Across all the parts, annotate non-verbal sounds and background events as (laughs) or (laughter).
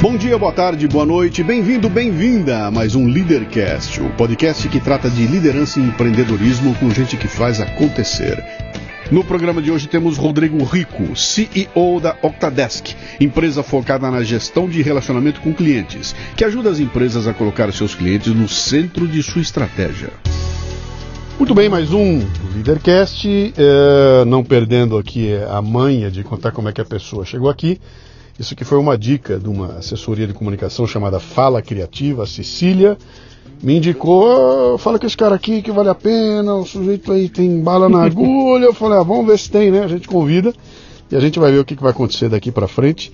Bom dia, boa tarde, boa noite, bem-vindo, bem-vinda a mais um Leadercast, o podcast que trata de liderança e empreendedorismo com gente que faz acontecer. No programa de hoje temos Rodrigo Rico, CEO da Octadesk, empresa focada na gestão de relacionamento com clientes, que ajuda as empresas a colocar seus clientes no centro de sua estratégia. Muito bem, mais um Leadercast, é, não perdendo aqui a manha de contar como é que a pessoa chegou aqui. Isso aqui foi uma dica de uma assessoria de comunicação chamada Fala Criativa, a Cecília. Me indicou, fala que esse cara aqui que vale a pena, o sujeito aí tem bala na (laughs) agulha. Eu falei, ah, vamos ver se tem, né? A gente convida e a gente vai ver o que, que vai acontecer daqui para frente.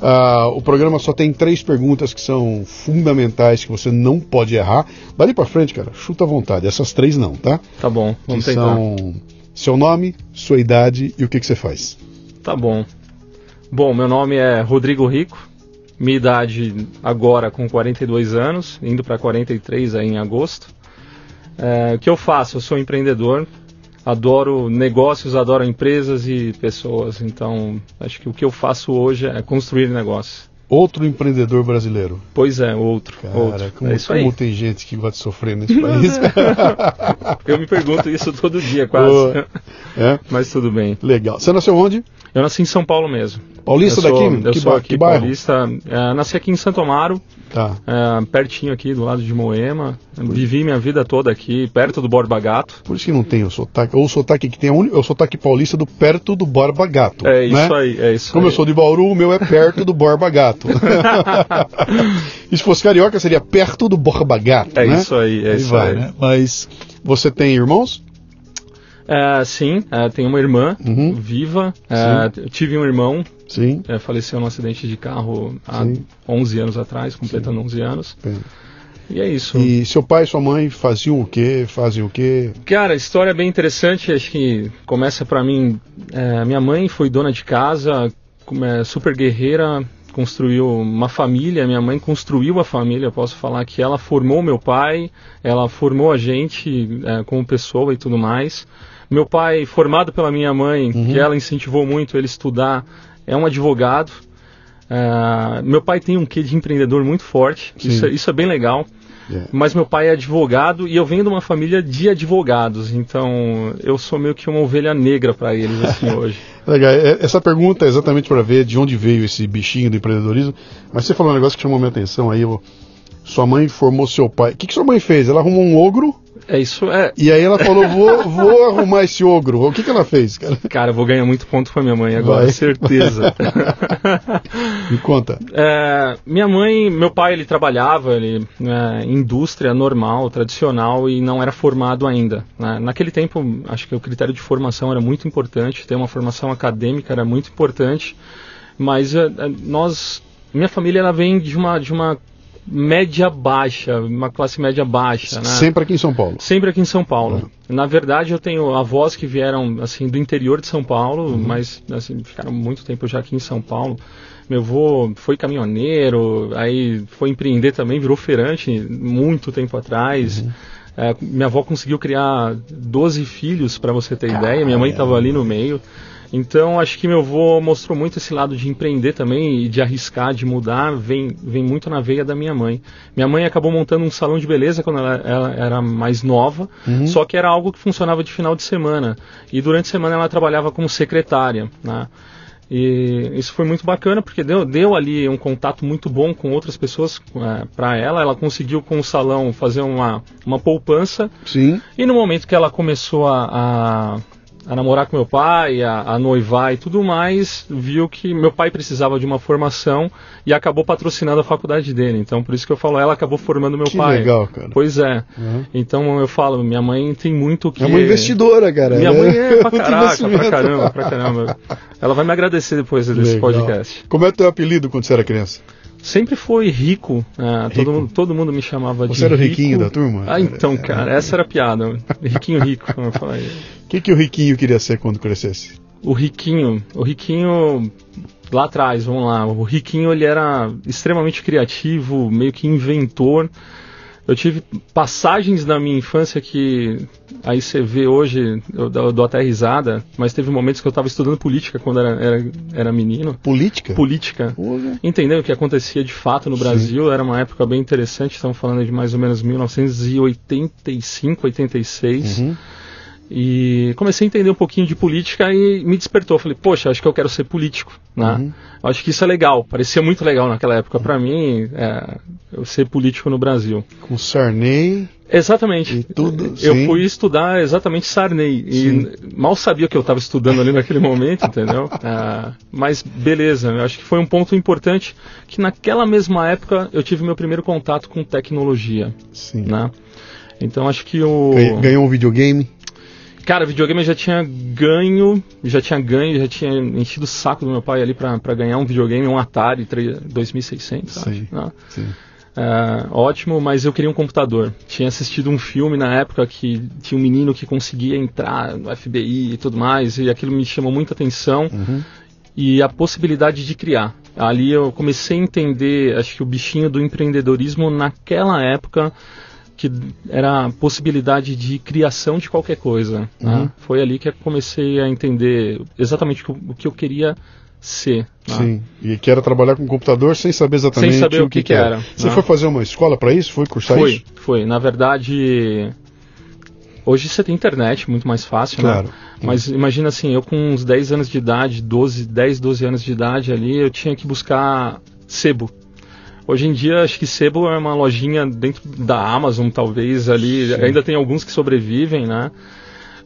Uh, o programa só tem três perguntas que são fundamentais, que você não pode errar. Dali para frente, cara, chuta à vontade. Essas três não, tá? Tá bom, vamos que tentar. São seu nome, sua idade e o que, que você faz. Tá bom. Bom, meu nome é Rodrigo Rico, minha idade agora com 42 anos, indo para 43 aí em agosto. É, o que eu faço? Eu sou empreendedor, adoro negócios, adoro empresas e pessoas, então acho que o que eu faço hoje é construir negócios. Outro empreendedor brasileiro. Pois é, outro. Cara, outro. como, é como tem gente que gosta de sofrer nesse país. (laughs) eu me pergunto isso todo dia, quase. É? Mas tudo bem. Legal. Você nasceu onde? Eu nasci em São Paulo mesmo. Paulista eu sou, daqui? Eu que sou aqui que paulista. É, nasci aqui em Santo Amaro, Tá. é, pertinho aqui do lado de Moema. Vivi minha vida toda aqui, perto do Borba Gato. Por isso que não tem o sotaque. Ou o sotaque que tem é o, é o sotaque paulista do perto do Borba Gato. É isso né? aí, é isso Como aí. eu sou de Bauru, o meu é perto do Borba Gato. (laughs) e se fosse carioca, seria perto do Borba Gato. É né? isso aí, é Aí isso vai, aí. né? Mas você tem irmãos? É, sim, é, tenho uma irmã Uhum. viva. É, tive um irmão, Sim. faleceu num acidente de carro há Sim. 11 anos atrás, completando 11 anos. Bem. E é isso. E seu pai e sua mãe faziam o quê? Fazem o quê? Cara, história bem interessante, acho que começa pra mim. é, minha mãe foi dona de casa, super guerreira, construiu uma família. Minha mãe construiu a família, eu posso falar que ela formou meu pai, ela formou a gente é, como pessoa e tudo mais. Meu pai, formado pela minha mãe, Uhum. que ela incentivou muito ele estudar, é um advogado. É, meu pai tem um quê de empreendedor muito forte, isso, é- isso é bem legal. É. Mas meu pai é advogado e eu venho de uma família de advogados, então eu sou meio que uma ovelha negra para eles assim (laughs) hoje. Legal. É- Essa pergunta é exatamente para ver de onde veio esse bichinho do empreendedorismo. Mas você falou um negócio que chamou minha atenção aí. ó. Sua mãe formou seu pai. O que, que sua mãe fez? Ela arrumou um ogro É isso, é. e aí ela falou: vou, (laughs) vou arrumar esse ogro. O que, que ela fez, cara? Cara, eu vou ganhar muito ponto com a minha mãe agora, Vai. certeza. (laughs) Me conta. É, minha mãe, meu pai, ele trabalhava ele, é, em indústria normal, tradicional e não era formado ainda. né? Naquele tempo, acho que o critério de formação era muito importante, ter uma formação acadêmica era muito importante, mas é, é, nós, minha família, ela vem de uma, de uma média baixa, uma classe média baixa, né? Sempre aqui em São Paulo. Sempre aqui em São Paulo. Na verdade, eu tenho avós que vieram assim do interior de São Paulo, mas assim, ficaram muito tempo já aqui em São Paulo. Meu avô foi caminhoneiro, aí foi empreender também, virou feirante muito tempo atrás. É, minha avó conseguiu criar 12 filhos, para você ter ideia. Minha mãe estava ali no meio. Então, acho que meu avô mostrou muito esse lado de empreender também e de arriscar, de mudar, vem, vem muito na veia da minha mãe. Minha mãe acabou montando um salão de beleza quando ela, ela era mais nova, só que era algo que funcionava de final de semana. E durante a semana ela trabalhava como secretária, né? E isso foi muito bacana porque deu, deu ali um contato muito bom com outras pessoas para ela. Ela conseguiu com o salão fazer uma, uma poupança Sim. e no momento que ela começou a, a, a namorar com meu pai, a, a noivar e tudo mais, viu que meu pai precisava de uma formação e acabou patrocinando a faculdade dele. Então, por isso que eu falo, ela acabou formando meu Que pai. legal, cara. Pois é. Uhum. Então eu falo, minha mãe tem muito o que. É uma investidora, cara. Minha Ela mãe é (laughs) pra caraca, pra caramba, pra caramba. Ela vai me agradecer depois desse Legal. podcast. Como é o teu apelido quando você era criança? Sempre foi rico. é, Rico. Todo, mundo, todo mundo me chamava de Você era o rico. riquinho da turma? Ah, então, cara, essa era a piada. Riquinho rico, como eu falei. O (laughs) que, que o riquinho queria ser quando crescesse? O Riquinho, o Riquinho lá atrás, vamos lá. O Riquinho ele era extremamente criativo, meio que inventor. Eu tive passagens na minha infância que aí você vê hoje, eu, eu dou até risada, mas teve momentos que eu estava estudando política quando era, era, era menino. Política? Política. Entendendo o que acontecia de fato no Brasil, era uma época bem interessante, estamos falando de mais ou menos 1985, 86. Uhum. E comecei a entender um pouquinho de política e me despertou. Falei, poxa, acho que eu quero ser político. Né? Uhum. Acho que isso é legal. Parecia muito legal naquela época para mim, é, eu ser político no Brasil. Com Sarney. Exatamente. E tudo, eu sim. fui estudar exatamente Sarney. Sim. E mal sabia o que eu estava estudando ali naquele momento, entendeu? Ah, (laughs) mas beleza, eu acho que foi um ponto importante que naquela mesma época eu tive meu primeiro contato com tecnologia. Sim. Né? Então acho que o. Ganhou um videogame. Cara, videogame eu já tinha ganho, já tinha ganho, já tinha enchido o saco do meu pai ali pra, pra ganhar um videogame, um Atari 3 2600, acho, Sim. né? Sim. É, ótimo, mas eu queria um computador. Tinha assistido um filme na época que tinha um menino que conseguia entrar no FBI e tudo mais, e aquilo me chamou muita atenção. Uhum. E a possibilidade de criar. Ali eu comecei a entender, acho que o bichinho do empreendedorismo naquela época, que era a possibilidade de criação de qualquer coisa. né? Uhum. Foi ali que eu comecei a entender exatamente o que eu- que queria ser. né? Sim. E que era trabalhar com computador sem saber exatamente Sem saber o que que era, Você né? foi fazer uma escola para isso? Foi cursar Foi, isso? foi. Na verdade, hoje você tem internet, muito mais fácil, Claro. né? Mas imagina assim, eu com uns 10 anos de idade, 12, 10, 12 anos de idade ali, eu tinha que buscar sebo. Hoje em dia, acho que sebo é uma lojinha dentro da Amazon, talvez, ali. Sim. Ainda tem alguns que sobrevivem, né?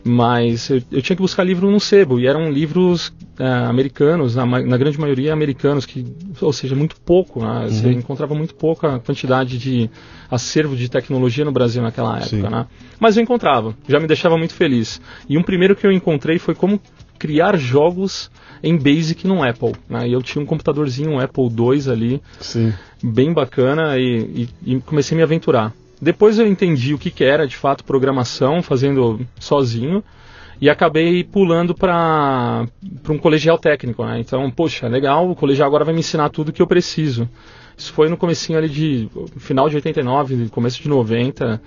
Mas eu, eu tinha que buscar livro no sebo, e eram livros eh, americanos, na, na grande maioria americanos, que, ou seja, muito pouco, né? Você Uhum. encontrava muito pouca quantidade de acervo de tecnologia no Brasil naquela época, Sim. né? Mas eu encontrava, já me deixava muito feliz. E um primeiro que eu encontrei foi como criar jogos em Basic no Apple. Né? E eu tinha um computadorzinho, um Apple II ali, Sim. bem bacana e, e- e comecei a me aventurar. Depois eu entendi o que, que era de fato programação, fazendo sozinho, e acabei pulando para um colegial técnico. Né? Então, poxa, legal, o colegial agora vai me ensinar tudo que eu preciso. Isso foi no comecinho ali de final de 89, começo de 90.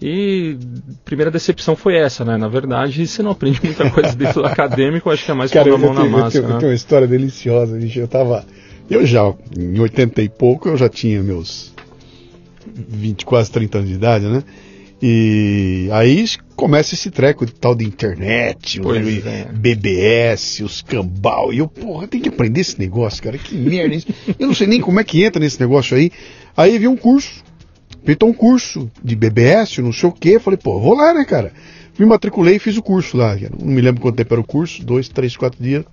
E a primeira decepção foi essa, né? Na verdade, você não aprende muita coisa dentro do (laughs) acadêmico, acho que é mais Cara, eu, a mão na tenho, eu, massa. tenho, eu né? tenho uma história deliciosa, bicho. Eu tava. Eu já, em 80 e pouco, eu já tinha meus 20, quase 30 anos de idade, né? E aí começa esse treco de tal de internet, o é. BBS, os cambal. E eu, porra, tem que aprender esse negócio, cara. Que merda é isso. Eu não sei nem como é que entra nesse negócio aí. Aí vi um curso. Pintou um curso de BBS, não sei o quê. Falei, pô, vou lá, né, cara? Me matriculei e fiz o curso lá. Não me lembro quanto tempo era o curso, dois, três, quatro dias.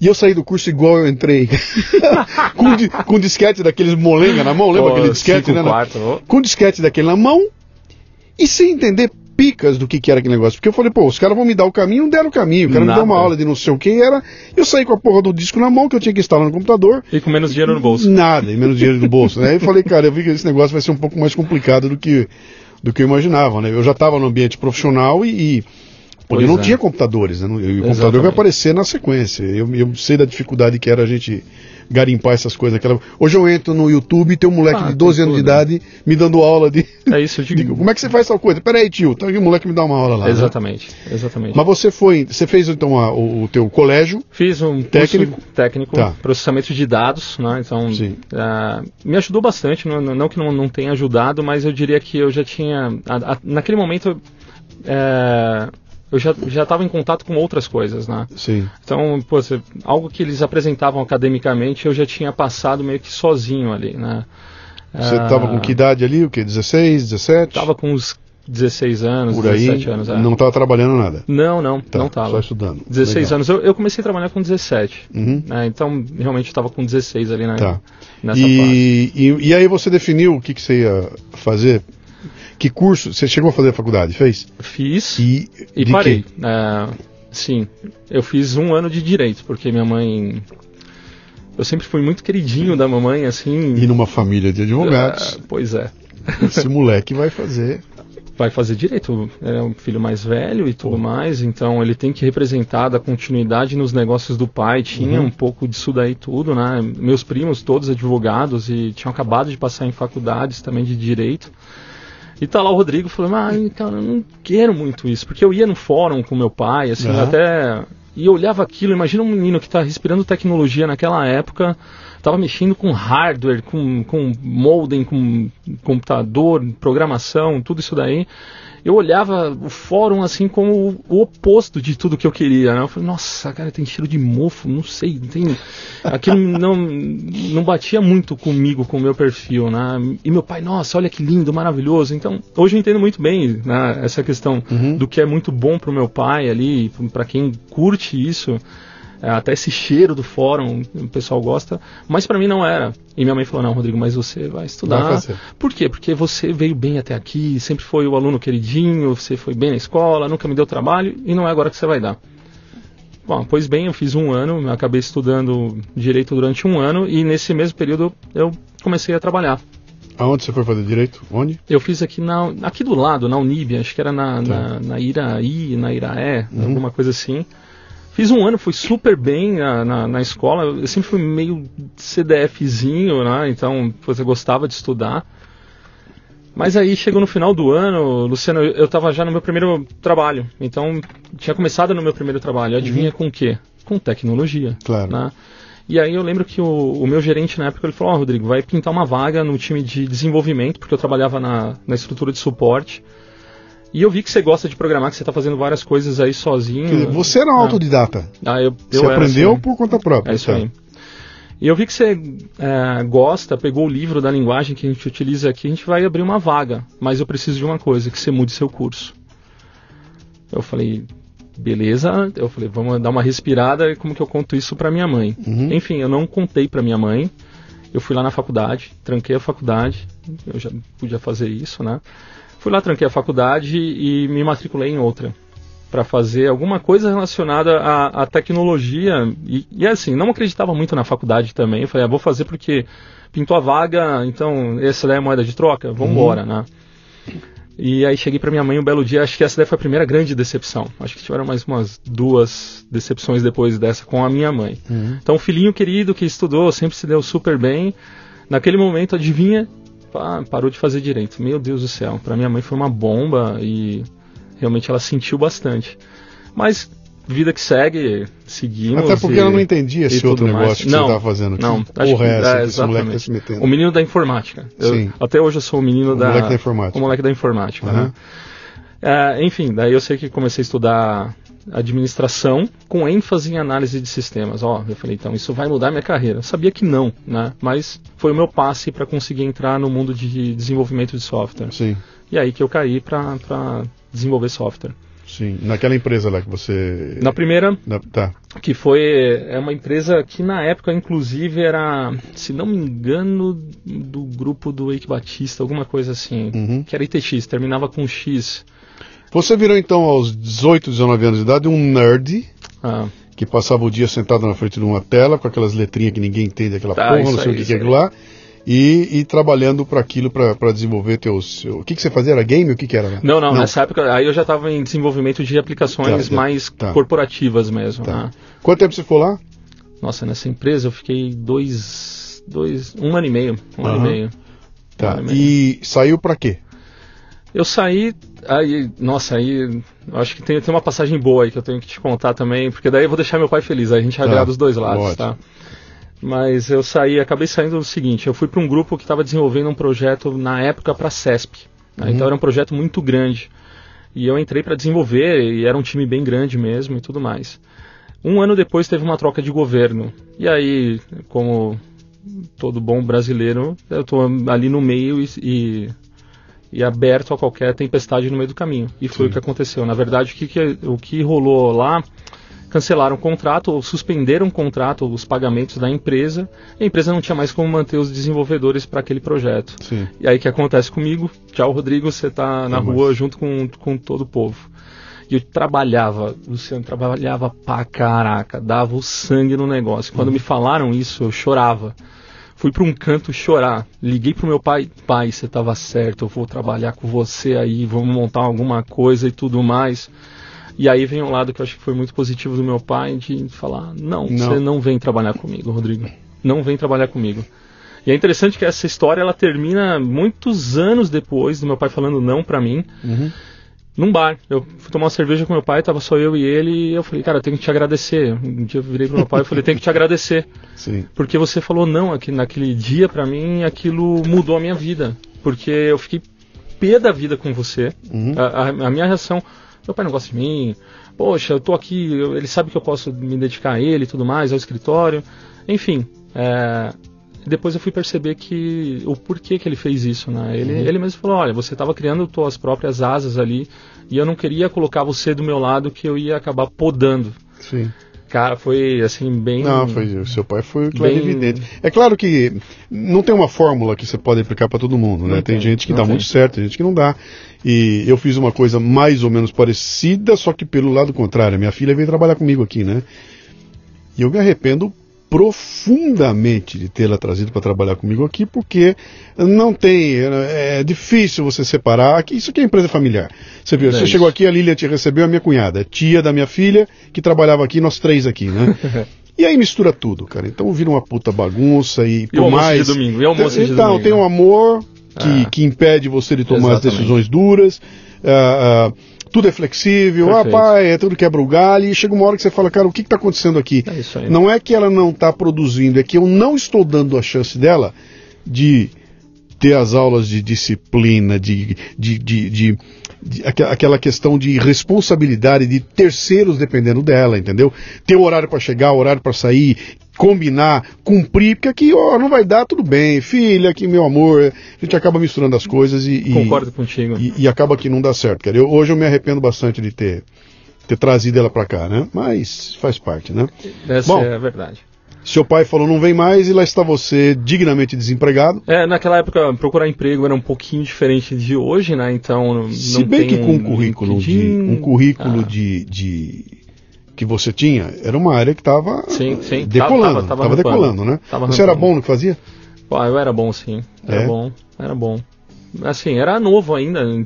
E eu saí do curso igual eu entrei. (laughs) com, di- com disquete daqueles molenga na mão, lembra Pô, aquele disquete, cinco né? quartos, ô. Com disquete daquele na mão e sem entender picas do que, que era aquele negócio. Porque eu falei, pô, os caras vão me dar o caminho, não deram o caminho. O cara me Nada. deu uma aula de não sei o que e era. Eu saí com a porra do disco na mão que eu tinha que instalar no computador. E com menos dinheiro no bolso. Nada, e menos dinheiro no bolso. Né? Aí eu falei, cara, eu vi que esse negócio vai ser um pouco mais complicado do que, do que eu imaginava. Né? Eu já estava no ambiente profissional e. e pô, eu não é. tinha computadores, né? E o computador Exatamente. vai aparecer na sequência. Eu, eu sei da dificuldade que era a gente garimpar essas coisas. Aquela... Hoje eu entro no YouTube e tem um moleque Ah, de 12 tem anos de tudo. idade me dando aula de. É isso, eu digo. Digo, como é que você faz tal coisa? Peraí, tio, então aqui o moleque me dá uma aula lá. né? Exatamente, exatamente. Mas você foi, você fez então a- o, o teu colégio, Fiz um Técnico? técnico, Tá. processamento de dados, né? Então, Sim. ah, me ajudou bastante, não, não que não, não tenha ajudado, mas eu diria que eu já tinha, a- a- naquele momento, é, eu já já estava em contato com outras coisas, né? sim, Então, pô, algo que eles apresentavam academicamente, eu já tinha passado meio que sozinho ali, né? você Ah, estava com que idade ali? O que? 16, 17? Tava com uns 16 anos, por aí, 17 anos. é. não estava trabalhando nada. não, não, Tá, não tava. Só estudando. 16 Legal. anos. Eu, eu comecei a trabalhar com 17. Uhum. né? Então, realmente, estava com 16 ali né, Tá. nessa. E, e, e aí você definiu o que, que você ia fazer? Que curso? Você chegou a fazer a faculdade, fez? Fiz E, e parei. É, sim, eu fiz um ano de direito, porque minha mãe... Eu sempre fui muito queridinho da mamãe, assim... E numa família de advogados, é, pois é. esse moleque vai fazer. vai fazer direito, é um filho mais velho e tudo mais, então ele tem que representar da continuidade nos negócios do pai, tinha uhum. um pouco disso daí tudo, né? Meus primos todos advogados e tinham acabado de passar em faculdades também de direito. E tá lá o Rodrigo falando, ah, cara, eu não quero muito isso, porque eu ia no fórum com meu pai, assim, uhum. até e eu olhava aquilo, imagina um menino que está respirando tecnologia naquela época, estava mexendo com hardware, com, com modem, com computador, programação, tudo isso daí eu olhava o fórum assim como o, oposto de tudo que eu queria. Né? Eu falei, nossa, cara, tem cheiro de mofo, não sei, tem. Aquilo (laughs) não, não batia muito comigo, com o meu perfil, né? E meu pai, nossa, olha que lindo, maravilhoso. Então, hoje eu entendo muito bem né, essa questão uhum. do que é muito bom para o meu pai ali, para quem curte isso. É, até esse cheiro do fórum, o pessoal gosta, mas para mim não era. E minha mãe falou: Não, Rodrigo, mas você vai estudar. Vai Por quê? Porque você veio bem até aqui, sempre foi o aluno queridinho, você foi bem na escola, nunca me deu trabalho e não é agora que você vai dar. Bom, pois bem, eu fiz um ano, acabei estudando direito durante um ano e nesse mesmo período eu comecei a trabalhar. Aonde você foi fazer direito? Onde? Eu fiz aqui na, aqui do lado, na Unib, acho que era na, tá. na, na Iraí, na Iraé, uhum. alguma coisa assim. Fiz um ano, fui super bem na, na, na, escola. Eu sempre fui meio CDFzinho, né? Então, você gostava de estudar. Mas aí chegou no final do ano, Luciano, eu estava já no meu primeiro trabalho. Então, tinha começado no meu primeiro trabalho. Adivinha uhum. com o quê? Com tecnologia. Claro. Né? E aí eu lembro que o, o meu gerente na época ele falou: Ó, oh, Rodrigo, vai pintar uma vaga no time de desenvolvimento, porque eu trabalhava na, na estrutura de suporte. E eu vi que você gosta de programar, que você está fazendo várias coisas aí sozinho. Você era um autodidata. Ah, eu, eu você aprendeu assim. por conta própria. É isso tá. aí. E eu vi que você é, gosta, pegou o livro da linguagem que a gente utiliza aqui, a gente vai abrir uma vaga, mas eu preciso de uma coisa, que você mude seu curso. Eu falei, beleza, eu falei, vamos dar uma respirada, como que eu conto isso para minha mãe? Uhum. Enfim, eu não contei para minha mãe, eu fui lá na faculdade, tranquei a faculdade, eu já podia fazer isso, né? Fui lá, tranquei a faculdade e me matriculei em outra para fazer alguma coisa relacionada à, à tecnologia. E, e, assim, não acreditava muito na faculdade também. Eu falei, ah, vou fazer porque pintou a vaga, então essa daí é moeda de troca, vamos embora, uhum. né? E aí cheguei para minha mãe um belo dia, acho que essa daí foi a primeira grande decepção. Acho que tiveram mais umas duas decepções depois dessa com a minha mãe. Uhum. Então, filhinho querido que estudou, sempre se deu super bem. Naquele momento, adivinha, parou de fazer direito. Meu Deus do céu, para minha mãe foi uma bomba e realmente ela sentiu bastante. Mas vida que segue, seguimos. Até porque e, ela não entendia esse outro negócio mais. que não, você estava fazendo. Não, que porra é essa é, esse moleque tá se metendo? O menino da informática. Eu, até hoje eu sou o menino o da. Moleque da informática. O moleque da informática, uhum. né? É, enfim, daí eu sei que comecei a estudar administração com ênfase em análise de sistemas. Ó, eu falei, então isso vai mudar minha carreira. Eu sabia que não, né? Mas foi o meu passe para conseguir entrar no mundo de desenvolvimento de software. Sim. E aí que eu caí para desenvolver software. Sim, naquela empresa lá que você. Na primeira. Na, tá. Que foi. É uma empresa que na época, inclusive, era, se não me engano, do grupo do Eike Batista, alguma coisa assim. Uhum. Que era ITX, terminava com X. Você virou então aos 18, 19 anos de idade um nerd. Ah. Que passava o dia sentado na frente de uma tela com aquelas letrinhas que ninguém entende, aquela tá, porra, não sei aí, o que, que é aquilo lá. E, e, trabalhando para aquilo, para desenvolver teus. Seu... O que, que você fazia? Era game? O que, que era? Né? Não, não, não, nessa época aí eu já estava em desenvolvimento de aplicações tá, mais tá. corporativas mesmo. Tá. Né? Quanto tempo você ficou lá? Nossa, nessa empresa eu fiquei dois. dois um ano e meio. Um uhum. ano e meio. Tá. Um e, meio. e saiu para quê? Eu saí, aí, nossa, aí, acho que tem, tem uma passagem boa aí que eu tenho que te contar também, porque daí eu vou deixar meu pai feliz, aí a gente agrada tá, os dois lados, ótimo. tá? Mas eu saí, acabei saindo do seguinte, eu fui para um grupo que estava desenvolvendo um projeto na época para a CESP, né? uhum. então era um projeto muito grande, e eu entrei para desenvolver, e era um time bem grande mesmo e tudo mais. Um ano depois teve uma troca de governo, e aí, como todo bom brasileiro, eu estou ali no meio e, e e aberto a qualquer tempestade no meio do caminho. E foi Sim. o que aconteceu. Na verdade, o que, que, o que rolou lá, cancelaram o contrato ou suspenderam o contrato, os pagamentos da empresa, e a empresa não tinha mais como manter os desenvolvedores para aquele projeto. Sim. E aí o que acontece comigo? Tchau, Rodrigo, você está na rua junto com, com todo o povo. E eu trabalhava, Luciano, trabalhava pra caraca, dava o sangue no negócio. Quando uhum. me falaram isso, eu chorava Fui para um canto chorar. Liguei pro meu pai, pai, você estava certo, eu vou trabalhar com você aí, vamos montar alguma coisa e tudo mais. E aí vem um lado que eu acho que foi muito positivo do meu pai de falar: não, não. você não vem trabalhar comigo, Rodrigo. Não vem trabalhar comigo. E é interessante que essa história ela termina muitos anos depois do meu pai falando não para mim. Uhum num bar. Eu fui tomar uma cerveja com meu pai, tava só eu e ele, e eu falei, cara, eu tenho que te agradecer. Um dia eu virei pro meu pai e falei, tenho que te agradecer. (laughs) Sim. Porque você falou não aqui, naquele dia para mim, aquilo mudou a minha vida. Porque eu fiquei pé da vida com você. Uhum. A, a, a, minha reação, meu pai não gosta de mim, poxa, eu tô aqui, eu, ele sabe que eu posso me dedicar a ele e tudo mais, ao escritório. Enfim, é, depois eu fui perceber que o porquê que ele fez isso, né? Ele, uhum. ele mesmo falou, olha, você estava criando suas próprias asas ali e eu não queria colocar você do meu lado que eu ia acabar podando. Sim. Cara, foi assim, bem. Não, foi. O seu pai foi bem... evidente. É claro que não tem uma fórmula que você pode aplicar para todo mundo, né? tem, tem, gente que dá tem. muito certo, tem gente que não dá. E eu fiz uma coisa mais ou menos parecida, só que pelo lado contrário. Minha filha veio trabalhar comigo aqui, né? E eu me arrependo profundamente de tê-la trazido para trabalhar comigo aqui, porque não tem, é difícil você separar. Isso aqui é empresa familiar. Você viu, é você chegou aqui, a Lília te recebeu, a minha cunhada, tia da minha filha, que trabalhava aqui, nós três aqui, né? (laughs) E aí mistura tudo, cara. Então vira uma puta bagunça e, e por mais. De domingo, e almoço de então, domingo. tem um amor que, ah. que impede você de tomar as decisões duras. Uh, uh, tudo é flexível, Perfeito. ah, é tudo quebra o galho, e chega uma hora que você fala, cara, o que está acontecendo aqui? É não é que ela não está produzindo, é que eu não estou dando a chance dela de ter as aulas de disciplina, de, de, de, de, aquela questão de responsabilidade de terceiros dependendo dela, entendeu? Ter horário para chegar, horário para sair, combinar, cumprir, porque aqui, ó, não vai dar, tudo bem, filha, aqui, meu amor, a gente acaba misturando as coisas e. Concordo e, contigo. E, e, acaba que não dá certo, cara. Eu, hoje eu me arrependo bastante de ter, ter trazido ela para cá, né? Mas faz parte, né? Essa Bom, é a verdade. Seu pai falou não vem mais e lá está você dignamente desempregado. É, naquela época procurar emprego era um pouquinho diferente de hoje, né? Então Se bem que com um currículo de um currículo ah. de, de que você tinha, era uma área que estava decolando, estava decolando, né? Tava você era bom no que fazia? Pô, eu era bom sim, era é? bom, era bom. Assim, era novo ainda, né?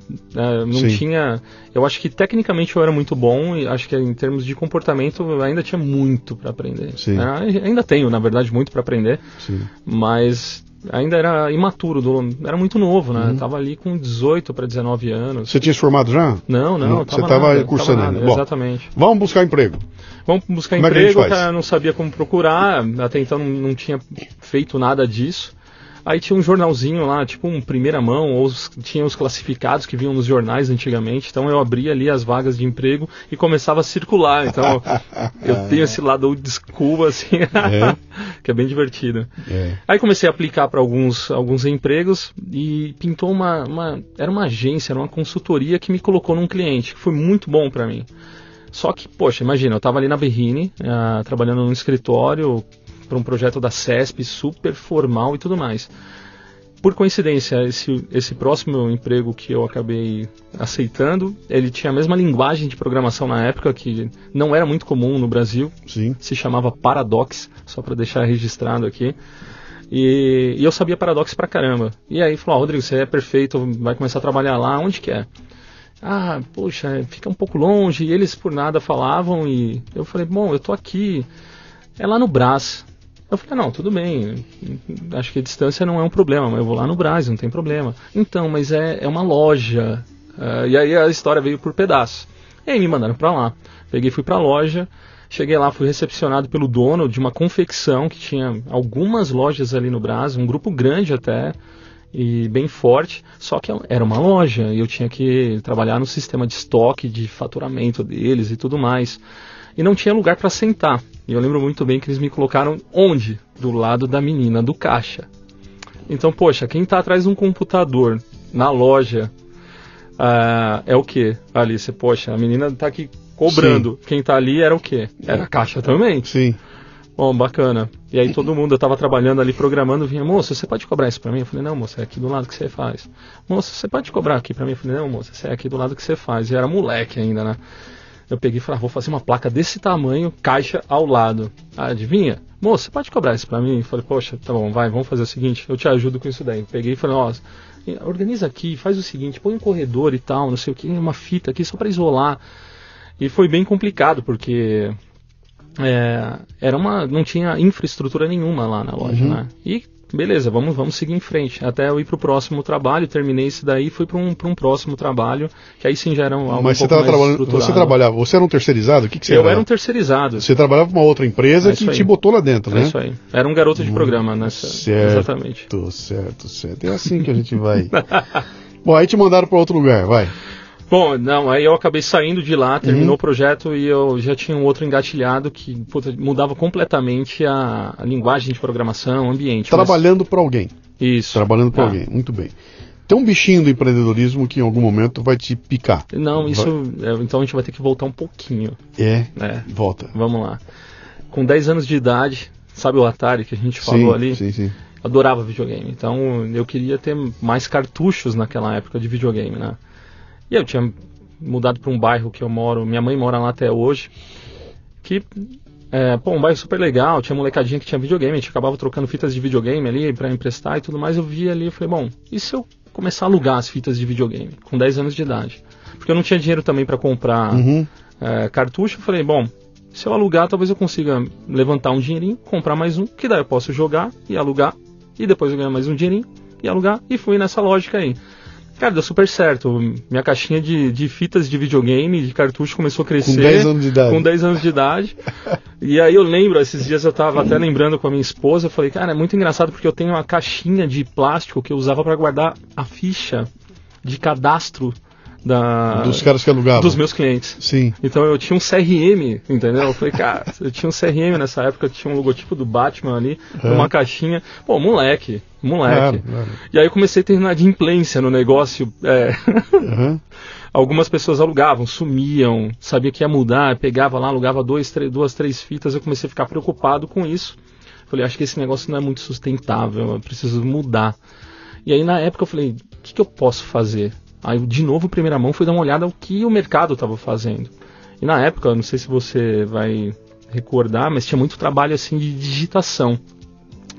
não sim. tinha. Eu acho que tecnicamente eu era muito bom e acho que em termos de comportamento ainda tinha muito para aprender. Era, ainda tenho, na verdade, muito para aprender, sim. mas ainda era imaturo, era muito novo, né? Uhum. Tava ali com 18 para 19 anos. Você tinha se formado já? Não, não. não você estava cursando ainda. Bom, exatamente. Vamos buscar emprego. Vamos buscar como emprego, é cara não sabia como procurar, até então não, não tinha feito nada disso. Aí tinha um jornalzinho lá, tipo um primeira mão, ou os, tinha os classificados que vinham nos jornais antigamente. Então eu abria ali as vagas de emprego e começava a circular. Então eu (laughs) tenho esse lado old school, assim, é. (laughs) que é bem divertido. É. Aí comecei a aplicar para alguns, alguns empregos e pintou uma, uma. Era uma agência, era uma consultoria que me colocou num cliente, que foi muito bom para mim. Só que, poxa, imagina, eu estava ali na Berrine, uh, trabalhando num escritório, para um projeto da CESP super formal e tudo mais. Por coincidência, esse, esse próximo emprego que eu acabei aceitando, ele tinha a mesma linguagem de programação na época, que não era muito comum no Brasil. Sim. Se chamava Paradox, só para deixar registrado aqui. E, e, eu sabia Paradox pra caramba. E aí falou, oh, Rodrigo, você é perfeito, vai começar a trabalhar lá, onde que é? Ah, poxa, fica um pouco longe. E eles por nada falavam e eu falei, bom, eu tô aqui. É lá no Brás. Eu falei, não, tudo bem, acho que a distância não é um problema, mas eu vou lá no Brasil, não tem problema. Então, mas é, é uma loja. Uh, e aí a história veio por pedaços. E aí me mandaram para lá. Peguei, fui para a loja, cheguei lá, fui recepcionado pelo dono de uma confecção que tinha algumas lojas ali no Brasil, um grupo grande até, e bem forte, só que era uma loja e eu tinha que trabalhar no sistema de estoque, de faturamento deles e tudo mais. E não tinha lugar para sentar. E eu lembro muito bem que eles me colocaram onde? Do lado da menina do caixa. Então, poxa, quem está atrás de um computador na loja uh, é o que? Alice, poxa, a menina está aqui cobrando. Sim. Quem está ali era o que? Era a caixa também. Sim. Bom, bacana. E aí todo mundo, eu estava trabalhando ali, programando, vinha, moça, você pode cobrar isso para mim? Eu falei, não, moça, é aqui do lado que você faz. Moça, você pode cobrar aqui para mim? Eu falei, não, moça, é aqui do lado que você faz. E era moleque ainda, né? Eu peguei e falei, ah, vou fazer uma placa desse tamanho, caixa ao lado. Ah, adivinha? Moça, você pode cobrar isso pra mim? Eu falei, poxa, tá bom, vai, vamos fazer o seguinte, eu te ajudo com isso daí. Peguei e falei, ó, organiza aqui, faz o seguinte, põe um corredor e tal, não sei o que, uma fita aqui só para isolar. E foi bem complicado, porque é, era uma, não tinha infraestrutura nenhuma lá na loja, uhum. né? E beleza, vamos, vamos seguir em frente. Até eu ir para o próximo trabalho, terminei esse daí e fui para um, um próximo trabalho, que aí sim já era um, algo Mas um você, trabalhando, você trabalhava, você era um terceirizado? O que, que você eu era? era um terceirizado. Você trabalhava para uma outra empresa é que te botou lá dentro, né? É isso aí. Era um garoto de programa nessa. Certo, exatamente. Certo, certo. É assim que a gente vai. (laughs) Bom, aí te mandaram para outro lugar, vai. Bom, não, aí eu acabei saindo de lá, terminou uhum. o projeto e eu já tinha um outro engatilhado que puta, mudava completamente a, a, linguagem de programação, o ambiente. Trabalhando mas... para alguém. Isso. Trabalhando para ah. alguém, muito bem. Tem um bichinho do empreendedorismo que em algum momento vai te picar. Não, isso. Vai... É, então a gente vai ter que voltar um pouquinho. É? É. Volta. Vamos lá. Com 10 anos de idade, sabe o Atari que a gente falou sim, ali? Sim, sim. Adorava videogame. Então eu queria ter mais cartuchos naquela época de videogame, né? E eu tinha mudado para um bairro que eu moro, minha mãe mora lá até hoje, que é, pô, um bairro super legal, tinha molecadinha que tinha videogame, a gente acabava trocando fitas de videogame ali para emprestar e tudo mais. Eu via ali e falei, bom, e se eu começar a alugar as fitas de videogame com 10 anos de idade? Porque eu não tinha dinheiro também para comprar uhum. é, cartucho. Eu falei, bom, se eu alugar, talvez eu consiga levantar um dinheirinho, comprar mais um, que daí eu posso jogar e alugar, e depois eu ganhar mais um dinheirinho e alugar, e fui nessa lógica aí. Cara, deu super certo. Minha caixinha de, de fitas de videogame, de cartucho, começou a crescer. Com 10 anos de idade. Com 10 anos de idade. e aí eu lembro, esses dias eu tava até lembrando com a minha esposa, eu falei, cara, é muito engraçado porque eu tenho uma caixinha de plástico que eu usava para guardar a ficha de cadastro da, dos caras que alugavam. Dos meus clientes. Sim. Então eu tinha um CRM, entendeu? Eu falei, cara, (laughs) eu tinha um CRM nessa época, tinha um logotipo do Batman ali, é. uma caixinha. Pô, moleque, moleque. E aí eu comecei a ter de implência no negócio. É... Uhum. (laughs) Algumas pessoas alugavam, sumiam, sabia que ia mudar, pegava lá, alugava dois, três, duas, três fitas, eu comecei a ficar preocupado com isso. Falei, acho que esse negócio não é muito sustentável, eu preciso mudar. E aí na época eu falei, o que, que eu posso fazer? Aí, de novo, primeira mão, fui dar uma olhada ao que o mercado estava fazendo. E na época, não sei se você vai recordar, mas tinha muito trabalho assim de digitação.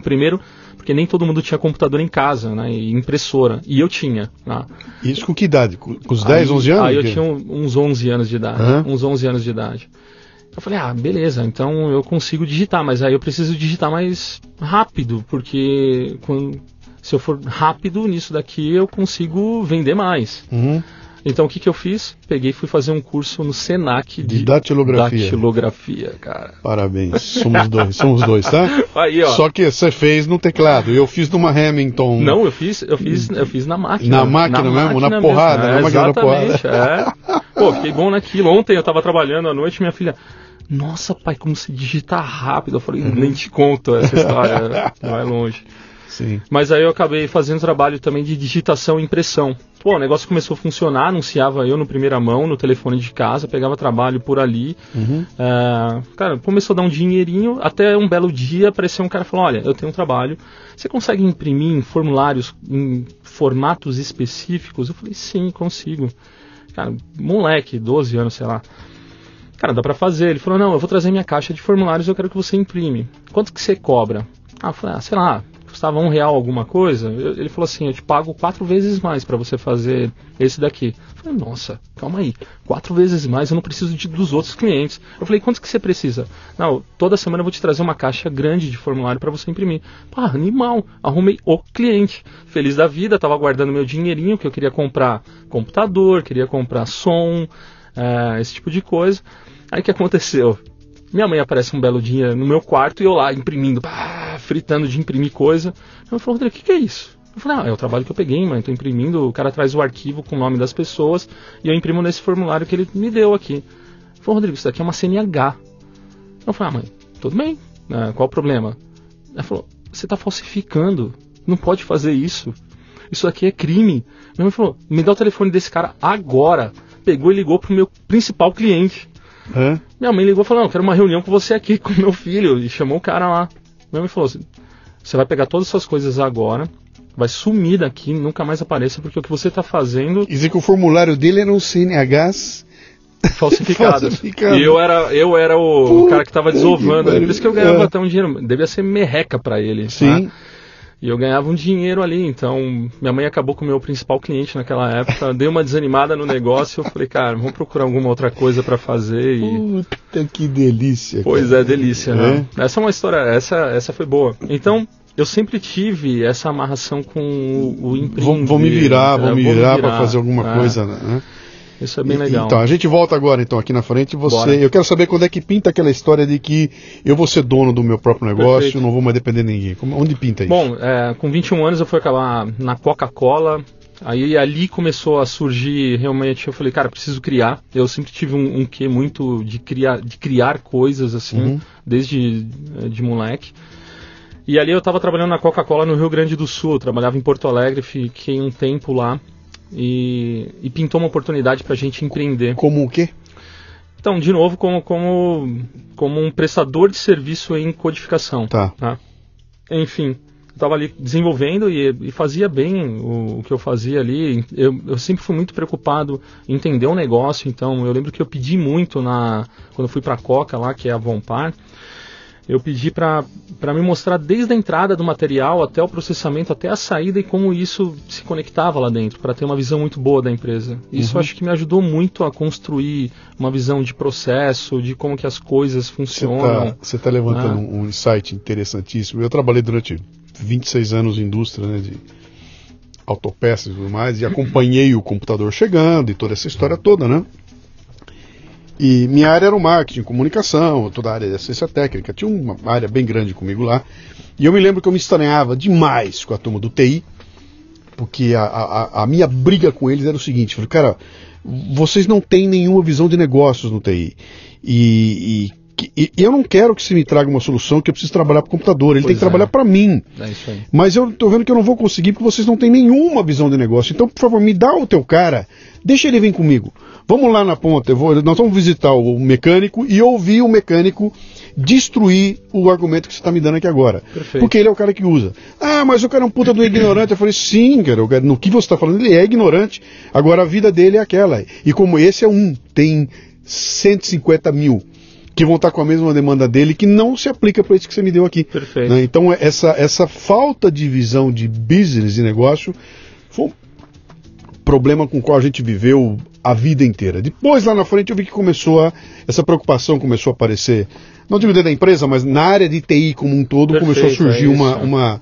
Primeiro, porque nem todo mundo tinha computador em casa, né, e impressora, e eu tinha. Né? Isso com que idade? Com os 10, aí, 11 anos? Aí eu tinha uns 11 anos de idade, uhum. uns 11 anos de idade. Eu falei, ah, beleza, então eu consigo digitar, mas aí eu preciso digitar mais rápido, porque quando, se eu for rápido nisso daqui, eu consigo vender mais. Uhum. Então o que, que eu fiz? Peguei e fui fazer um curso no Senac de, de datilografia. datilografia, cara. Parabéns, somos dois, somos dois, tá? (laughs) Aí, ó. Só que você fez no teclado, eu fiz numa Hamilton. Não, eu fiz, eu fiz, eu fiz na máquina. Na máquina na mesmo, máquina na porrada, mesmo. É, na máquina na porrada. É. Pô, fiquei bom naquilo. Ontem eu tava trabalhando à noite, minha filha. Nossa, pai, como se digita rápido. Eu falei, nem te conto essa história, vai longe. Sim. Mas aí eu acabei fazendo trabalho também de digitação e impressão. Pô, o negócio começou a funcionar, anunciava eu no primeira mão, no telefone de casa, pegava trabalho por ali. Uhum. É, cara, começou a dar um dinheirinho, até um belo dia apareceu um cara e falou, olha, eu tenho um trabalho, você consegue imprimir em formulários, em formatos específicos? Eu falei, sim, consigo. Cara, moleque, 12 anos, sei lá. Cara, dá pra fazer. Ele falou, não, eu vou trazer minha caixa de formulários, eu quero que você imprime. Quanto que você cobra? Ah, eu falei, ah, sei lá, custava um real alguma coisa, ele falou assim, eu te pago quatro vezes mais para você fazer esse daqui. Eu falei, nossa, calma aí, quatro vezes mais, eu não preciso de, dos outros clientes. Eu falei, quanto que você precisa? Não, toda semana eu vou te trazer uma caixa grande de formulário para você imprimir. Pá, animal, arrumei o cliente. Feliz da vida, tava guardando meu dinheirinho, que eu queria comprar computador, queria comprar som, é, esse tipo de coisa. Aí que aconteceu? Minha mãe aparece um belo dia no meu quarto e eu lá imprimindo, pá, fritando de imprimir coisa. Ela falou, Rodrigo, o que, que é isso? Eu falei, ah, é o trabalho que eu peguei, mãe, tô imprimindo, o cara traz o arquivo com o nome das pessoas e eu imprimo nesse formulário que ele me deu aqui. Ele falou, Rodrigo, isso daqui é uma CNH. Eu falei, ah, mãe, tudo bem, né, qual o problema? Ela falou, você está falsificando, não pode fazer isso. Isso aqui é crime. Minha mãe falou, me dá o telefone desse cara agora. Pegou e ligou pro meu principal cliente. É? Minha mãe ligou e falou: Não, quero uma reunião com você aqui, (laughs) com meu filho. E chamou o cara lá. Minha mãe falou: assim, Você vai pegar todas as suas coisas agora, vai sumir daqui, nunca mais apareça, porque o que você está fazendo. Dizer que o formulário dele era um CNHs falsificadas. (laughs) Falsificado. E eu era, eu era o, Puta cara que tava desovando. que. Por isso que eu ganhava até um dinheiro. Devia ser merreca pra ele. tá? E eu ganhava um dinheiro ali, então minha mãe acabou com o meu principal cliente naquela época. (laughs) Dei uma desanimada no negócio, eu falei, cara, vamos procurar alguma outra coisa pra fazer e Puta que delícia. Pois cara. é, delícia, né? Essa é uma história, essa, essa foi boa. Então, eu sempre tive essa amarração com o, o empreender. Vou, vou me virar, né? vou me virar para fazer alguma É, coisa, né? Isso é bem E- legal. Então, a gente volta agora, então, aqui na frente. Você, Bora. eu quero saber quando é que pinta aquela história de que eu vou ser dono do meu próprio negócio, Perfeito. não vou mais depender de ninguém. Como- onde pinta isso? Bom, é, com 21 anos eu fui acabar na Coca-Cola. Aí ali começou a surgir realmente, eu falei, cara, preciso criar. Eu sempre tive um, um quê muito de criar, de criar coisas assim, Uhum. desde eh, de moleque. E ali eu estava trabalhando na Coca-Cola no Rio Grande do Sul, eu trabalhava em Porto Alegre, fiquei um tempo lá e, e pintou uma oportunidade para a gente empreender. Como o quê? Então, de novo, como, como, como um prestador de serviço em codificação. Tá. Tá? Enfim, eu estava ali desenvolvendo e, e fazia bem o, o que eu fazia ali. Eu, eu sempre fui muito preocupado em entender o negócio, então eu lembro que eu pedi muito na quando eu fui para a Coca lá, que é a Vompar, eu pedi para me mostrar desde a entrada do material até o processamento, até a saída e como isso se conectava lá dentro, para ter uma visão muito boa da empresa. Isso Uhum. acho que me ajudou muito a construir uma visão de processo, de como que as coisas Você funcionam. está levantando Ah. um, um insight interessantíssimo. Eu trabalhei durante 26 anos em indústria né, de autopeças e tudo mais, e acompanhei o computador chegando e toda essa história toda, né? E minha área era o marketing, comunicação, toda a área de assistência técnica. Tinha uma área bem grande comigo lá. E eu me lembro que eu me estranhava demais com a turma do TI, porque a, a, a minha briga com eles era o seguinte: eu falei, cara, vocês não têm nenhuma visão de negócios no TI. E, e- e eu não quero que você me traga uma solução que eu preciso trabalhar para o computador, ele tem Pois que trabalhar é. para mim. É. Mas eu tô vendo que eu não vou conseguir porque vocês não têm nenhuma visão de negócio. Então, por favor, me dá o teu cara, deixa ele vir comigo. Vamos lá na ponta, eu vou- nós vamos visitar o mecânico e ouvir o mecânico destruir o argumento que você está me dando aqui agora. Perfeito. Porque ele é o cara que usa. Ah, mas o cara é um puta do ignorante. Eu falei, sim, cara, no que você está falando, ele é ignorante. Agora a vida dele é aquela. E como esse é um, tem 150 mil que vão estar com a mesma demanda dele que não se aplica para isso que você me deu aqui. Perfeito. Né? Então, essa, essa falta de visão de business e negócio problema com o qual a gente viveu a vida inteira. Depois, lá na frente, eu vi que começou a. Essa preocupação começou a aparecer, não digo dentro da empresa, mas na área de TI como um todo, Perfeito, começou a surgir é uma, isso. uma,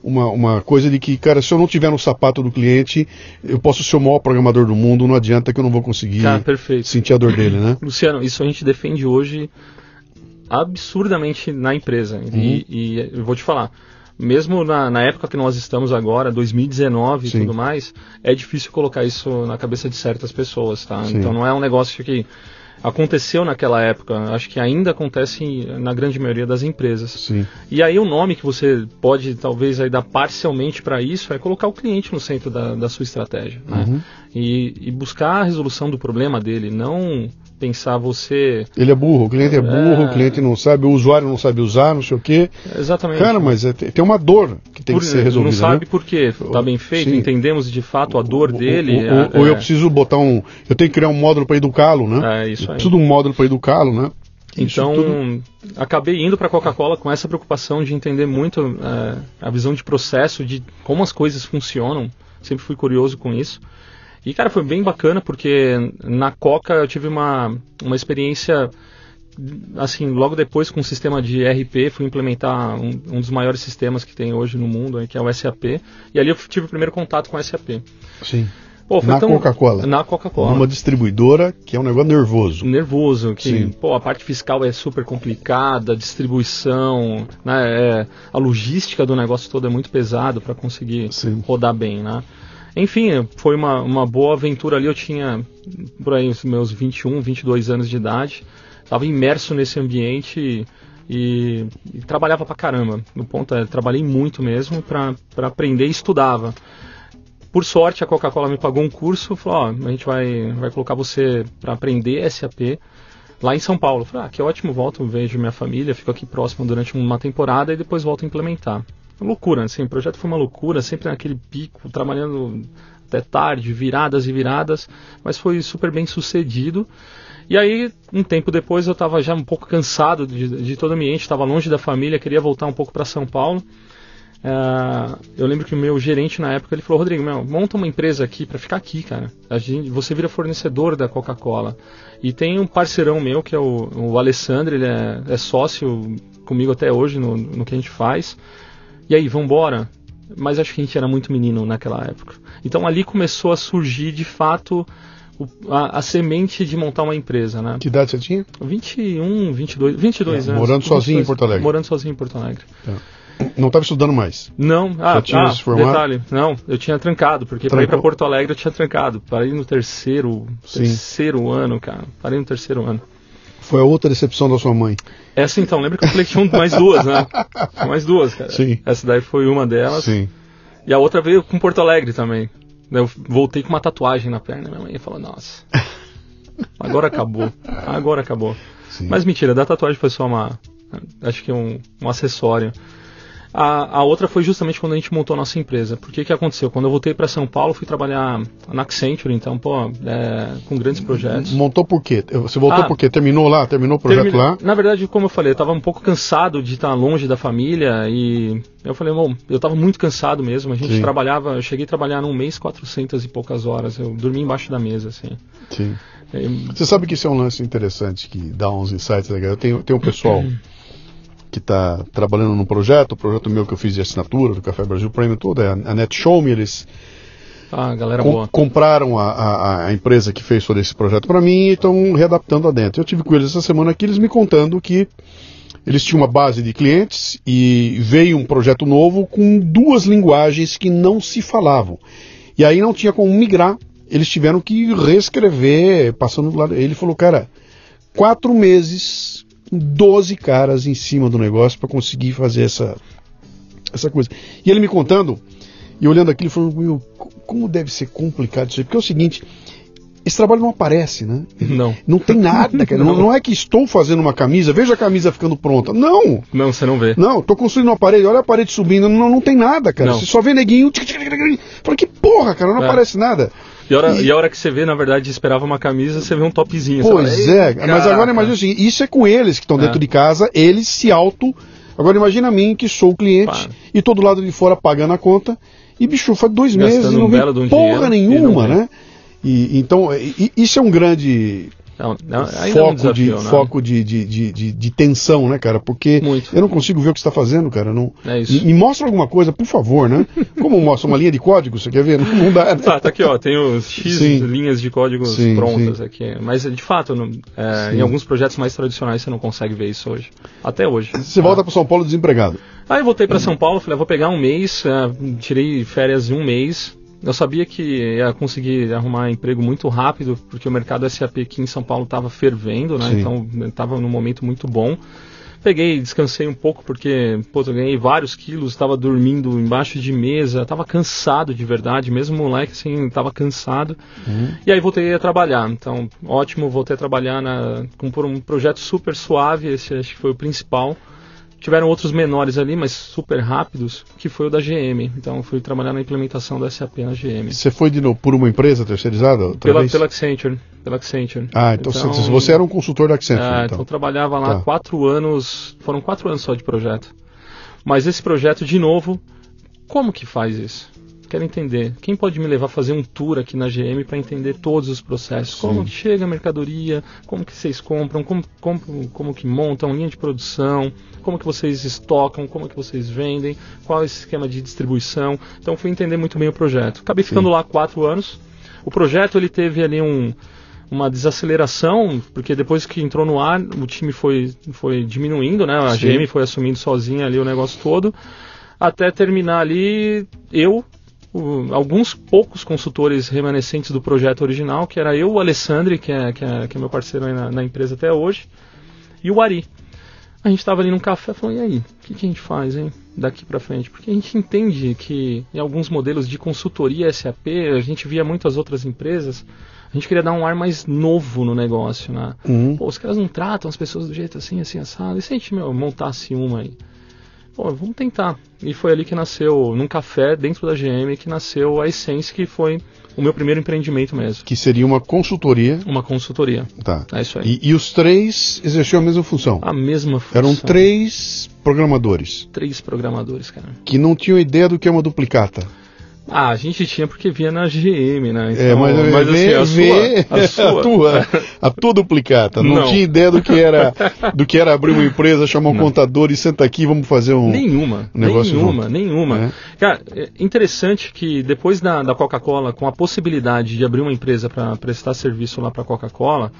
uma, uma coisa de que, cara, se eu não tiver no sapato do cliente, eu posso ser o maior programador do mundo, não adianta que eu não vou conseguir Cara, perfeito. sentir a dor dele, né? (clears throat) Luciano, isso a gente defende hoje absurdamente na empresa. Uhum. E, e eu vou te falar, mesmo na, na época que nós estamos agora, 2019 Sim. e tudo mais, é difícil colocar isso na cabeça de certas pessoas, tá? Sim. Então não é um negócio que aconteceu naquela época, acho que ainda acontece na grande maioria das empresas. Sim. E aí o nome que você pode talvez aí dar parcialmente para isso é colocar o cliente no centro da, da sua estratégia, né? Uhum. E, e buscar a resolução do problema dele, não pensar você Ele é burro, o cliente é burro, É. o cliente não sabe, o usuário não sabe usar, não sei o quê. exatamente. Cara, mas é- tem uma dor que tem Por- que ser resolvida. não sabe né? por quê, tá bem feito, Sim. entendemos de fato a dor Ou- dele. Ou, é- eu preciso botar um. Eu tenho que criar um módulo para educá-lo, né? É, isso eu aí. preciso de um módulo para educá-lo, né? Então, tudo- acabei indo para a Coca-Cola com essa preocupação de entender muito é, a visão de processo, de como as coisas funcionam. Sempre fui curioso com isso. E, cara, foi bem bacana porque na Coca eu tive uma, uma experiência, assim, logo depois com o sistema de RP, fui implementar um, um dos maiores sistemas que tem hoje no mundo, aí, que é o SAP. E ali eu tive o primeiro contato com o SAP. Sim. Pô, Na tão- Coca-Cola. Na Coca-Cola Uma distribuidora que é um negócio nervoso. nervoso, que Sim. pô, a parte fiscal é super complicada, a distribuição, né, é, a logística do negócio todo é muito pesado para conseguir Sim. rodar bem, né? Enfim, foi uma, uma boa aventura ali, eu tinha por aí os meus 21, 22 anos de idade, estava imerso nesse ambiente e, e trabalhava pra caramba. No ponto é, trabalhei muito mesmo para aprender e estudava. Por sorte, a Coca-Cola me pagou um curso, falou, ó, a gente vai, vai colocar você para aprender SAP lá em São Paulo. Falei, ah, que ótimo, volto, vejo minha família, fico aqui próximo durante uma temporada e depois volto a implementar. Loucura, assim, o projeto foi uma loucura, sempre naquele pico, trabalhando até tarde, viradas e viradas, mas foi super bem sucedido. E aí, um tempo depois, eu estava já um pouco cansado de, de todo o ambiente, estava longe da família, queria voltar um pouco para São Paulo. Uh, eu lembro que o meu gerente na época ele falou: Rodrigo, meu, monta uma empresa aqui para ficar aqui, cara. A gente, você vira fornecedor da Coca-Cola. E tem um parceirão meu que é o, o Alessandro, ele é, é sócio comigo até hoje no, no que a gente faz. E aí, vambora? Mas acho que a gente era muito menino naquela época. Então ali começou a surgir de fato o, a, a, semente de montar uma empresa, né? Que idade você tinha? 21, 22, 22 é, anos. Morando sozinho 22, em Porto Alegre. Morando sozinho em Porto Alegre. É. Não estava estudando mais? Não, ah, tinha ah detalhe, não, eu tinha trancado, porque para ir para Porto Alegre eu tinha trancado. Parei no terceiro, terceiro ano, cara. Parei no terceiro ano. Foi a outra decepção da sua mãe. Essa então, lembra que eu falei que tinha mais duas, né? Mais duas, cara. Sim. Essa daí foi uma delas. Sim. E a outra veio com Porto Alegre também. Eu voltei com uma tatuagem na perna. Minha mãe falou: Nossa, agora acabou. Agora acabou. Sim. Mas mentira, da tatuagem foi só uma. Acho que um, um acessório. A, a, outra foi justamente quando a gente montou a nossa empresa. Porque que aconteceu? Quando eu voltei para São Paulo, fui trabalhar na Accenture, então, pô, é, com grandes projetos. Montou por quê? Você voltou ah, por quê? Terminou lá? Terminou o projeto lá? Na verdade, como eu falei, eu estava um pouco cansado de estar longe da família e eu falei, bom, eu estava muito cansado mesmo. A gente Sim. trabalhava, eu cheguei a trabalhar num mês 400 e poucas horas. Eu dormi embaixo da mesa, assim. Sim. Você sabe que isso é um lance interessante que dá uns insights legais. Eu tenho, tenho um pessoal (clears throat) que está trabalhando num projeto, o projeto meu que eu fiz de assinatura do Café Brasil Premium, tudo, é a Net Show Me, eles ah, galera com, boa. compraram a, a, a, empresa que fez todo esse projeto para mim e estão readaptando adentro. Eu tive com eles essa semana aqui, eles me contando que eles tinham uma base de clientes e veio um projeto novo com duas linguagens que não se falavam. E aí não tinha como migrar, eles tiveram que reescrever, passando do lado. Ele falou, cara, quatro meses 12 caras em cima do negócio para conseguir fazer essa, essa coisa. E ele me contando, e olhando aquilo, falando, como deve ser complicado isso aí, porque é o seguinte. Esse trabalho não aparece, né? Não. Não tem nada, cara. (laughs) Não. não. é que estou fazendo uma camisa, veja a camisa ficando pronta. Não! Não, você não vê. Não, estou construindo uma parede, olha a parede subindo, não, não tem nada, cara. Não. Você só vê neguinho. Fala, que porra, cara, não é. aparece nada. E a, hora, e... e a hora que você vê, na verdade, esperava uma camisa, você vê um topzinho. Pois fala, é, mas agora imagina assim, isso é com eles que estão é. dentro de casa, eles se auto. Agora imagina mim que sou o cliente Pá. e todo lado de fora pagando a conta. E bicho, faz dois Gastando meses e não vem um porra nenhuma, né? E, então, e, isso é um grande não, não, foco, é um desafio, de, foco de, de, de, de, tensão, né, cara? Porque Muito. eu não consigo ver o que você está fazendo, cara. Não, é isso. Me mostra alguma coisa, por favor, né? Como mostra uma linha de código, você quer ver? Não, não dá. Né? Tá, tá aqui, ó. Tem os X (laughs) sim. linhas de códigos sim, prontas sim. aqui. Mas, de fato, não, é, em alguns projetos mais tradicionais você não consegue ver isso hoje. Até hoje. Você volta para São Paulo desempregado. Aí eu voltei para São Paulo, falei, ah, vou pegar um mês, uh, tirei férias de um mês, eu sabia que ia conseguir arrumar emprego muito rápido, porque o mercado SAP aqui em São Paulo estava fervendo, né? Sim. Então estava num momento muito bom. Peguei, descansei um pouco porque pô, eu ganhei vários quilos, estava dormindo embaixo de mesa, estava cansado de verdade, mesmo moleque assim, estava cansado. Uhum. E aí voltei a trabalhar. Então, ótimo, voltei a trabalhar na, com por um projeto super suave, esse acho que foi o principal. Tiveram outros menores ali, mas super rápidos, que foi o da GM. Então fui trabalhar na implementação da SAP na GM. Você foi de novo por uma empresa terceirizada? Pela, pela Accenture. Pela Accenture. Ah, então, então você era um consultor da Accenture. É, então. então trabalhava lá tá. quatro anos, foram quatro anos só de projeto. Mas esse projeto, de novo, como que faz isso? Quero entender. Quem pode me levar a fazer um tour aqui na GM para entender todos os processos? Sim. Como que chega a mercadoria? Como que vocês compram? Como, como, como que montam linha de produção? Como que vocês estocam? Como que vocês vendem? Qual é esse esquema de distribuição? Então fui entender muito bem o projeto. Acabei ficando Sim. lá quatro anos. O projeto ele teve ali um, uma desaceleração, porque depois que entrou no ar, o time foi, foi diminuindo, né? A Sim. GM foi assumindo sozinha ali o negócio todo, até terminar ali eu alguns poucos consultores remanescentes do projeto original, que era eu, o Alessandro, que é, que é, que é meu parceiro na, na, empresa até hoje, e o Ari. A gente estava ali num café falando, e aí, o que, que, a gente faz, hein, daqui para frente? Porque a gente entende que em alguns modelos de consultoria SAP, a gente via muitas outras empresas, a gente queria dar um ar mais novo no negócio, né? Uhum. Pô, os caras não tratam as pessoas do jeito assim, assim, assado. E se a gente, meu, montasse uma aí? Pô, vamos tentar. E foi ali que nasceu, num café dentro da GM, que nasceu a Essence, que foi o meu primeiro empreendimento mesmo. Que seria uma consultoria. Uma consultoria. Tá. É isso aí. E, e os três exerciam a mesma função? A mesma função. Eram três programadores. Três programadores, cara. Que não tinham ideia do que é uma duplicata. Ah, a gente tinha porque via na GM, né? Então, é, mas, mas assim, a, vê, sua, a, (laughs) sua... a tua, a tua duplicata. Não, não, tinha ideia do que era (laughs) do que era abrir uma empresa, chamar um não. contador e senta aqui, vamos fazer um nenhuma, um negócio nenhuma, junto. nenhuma. É? Cara, é interessante que depois da, da Coca-Cola, com a possibilidade de abrir uma empresa para prestar serviço lá para a Coca-Cola,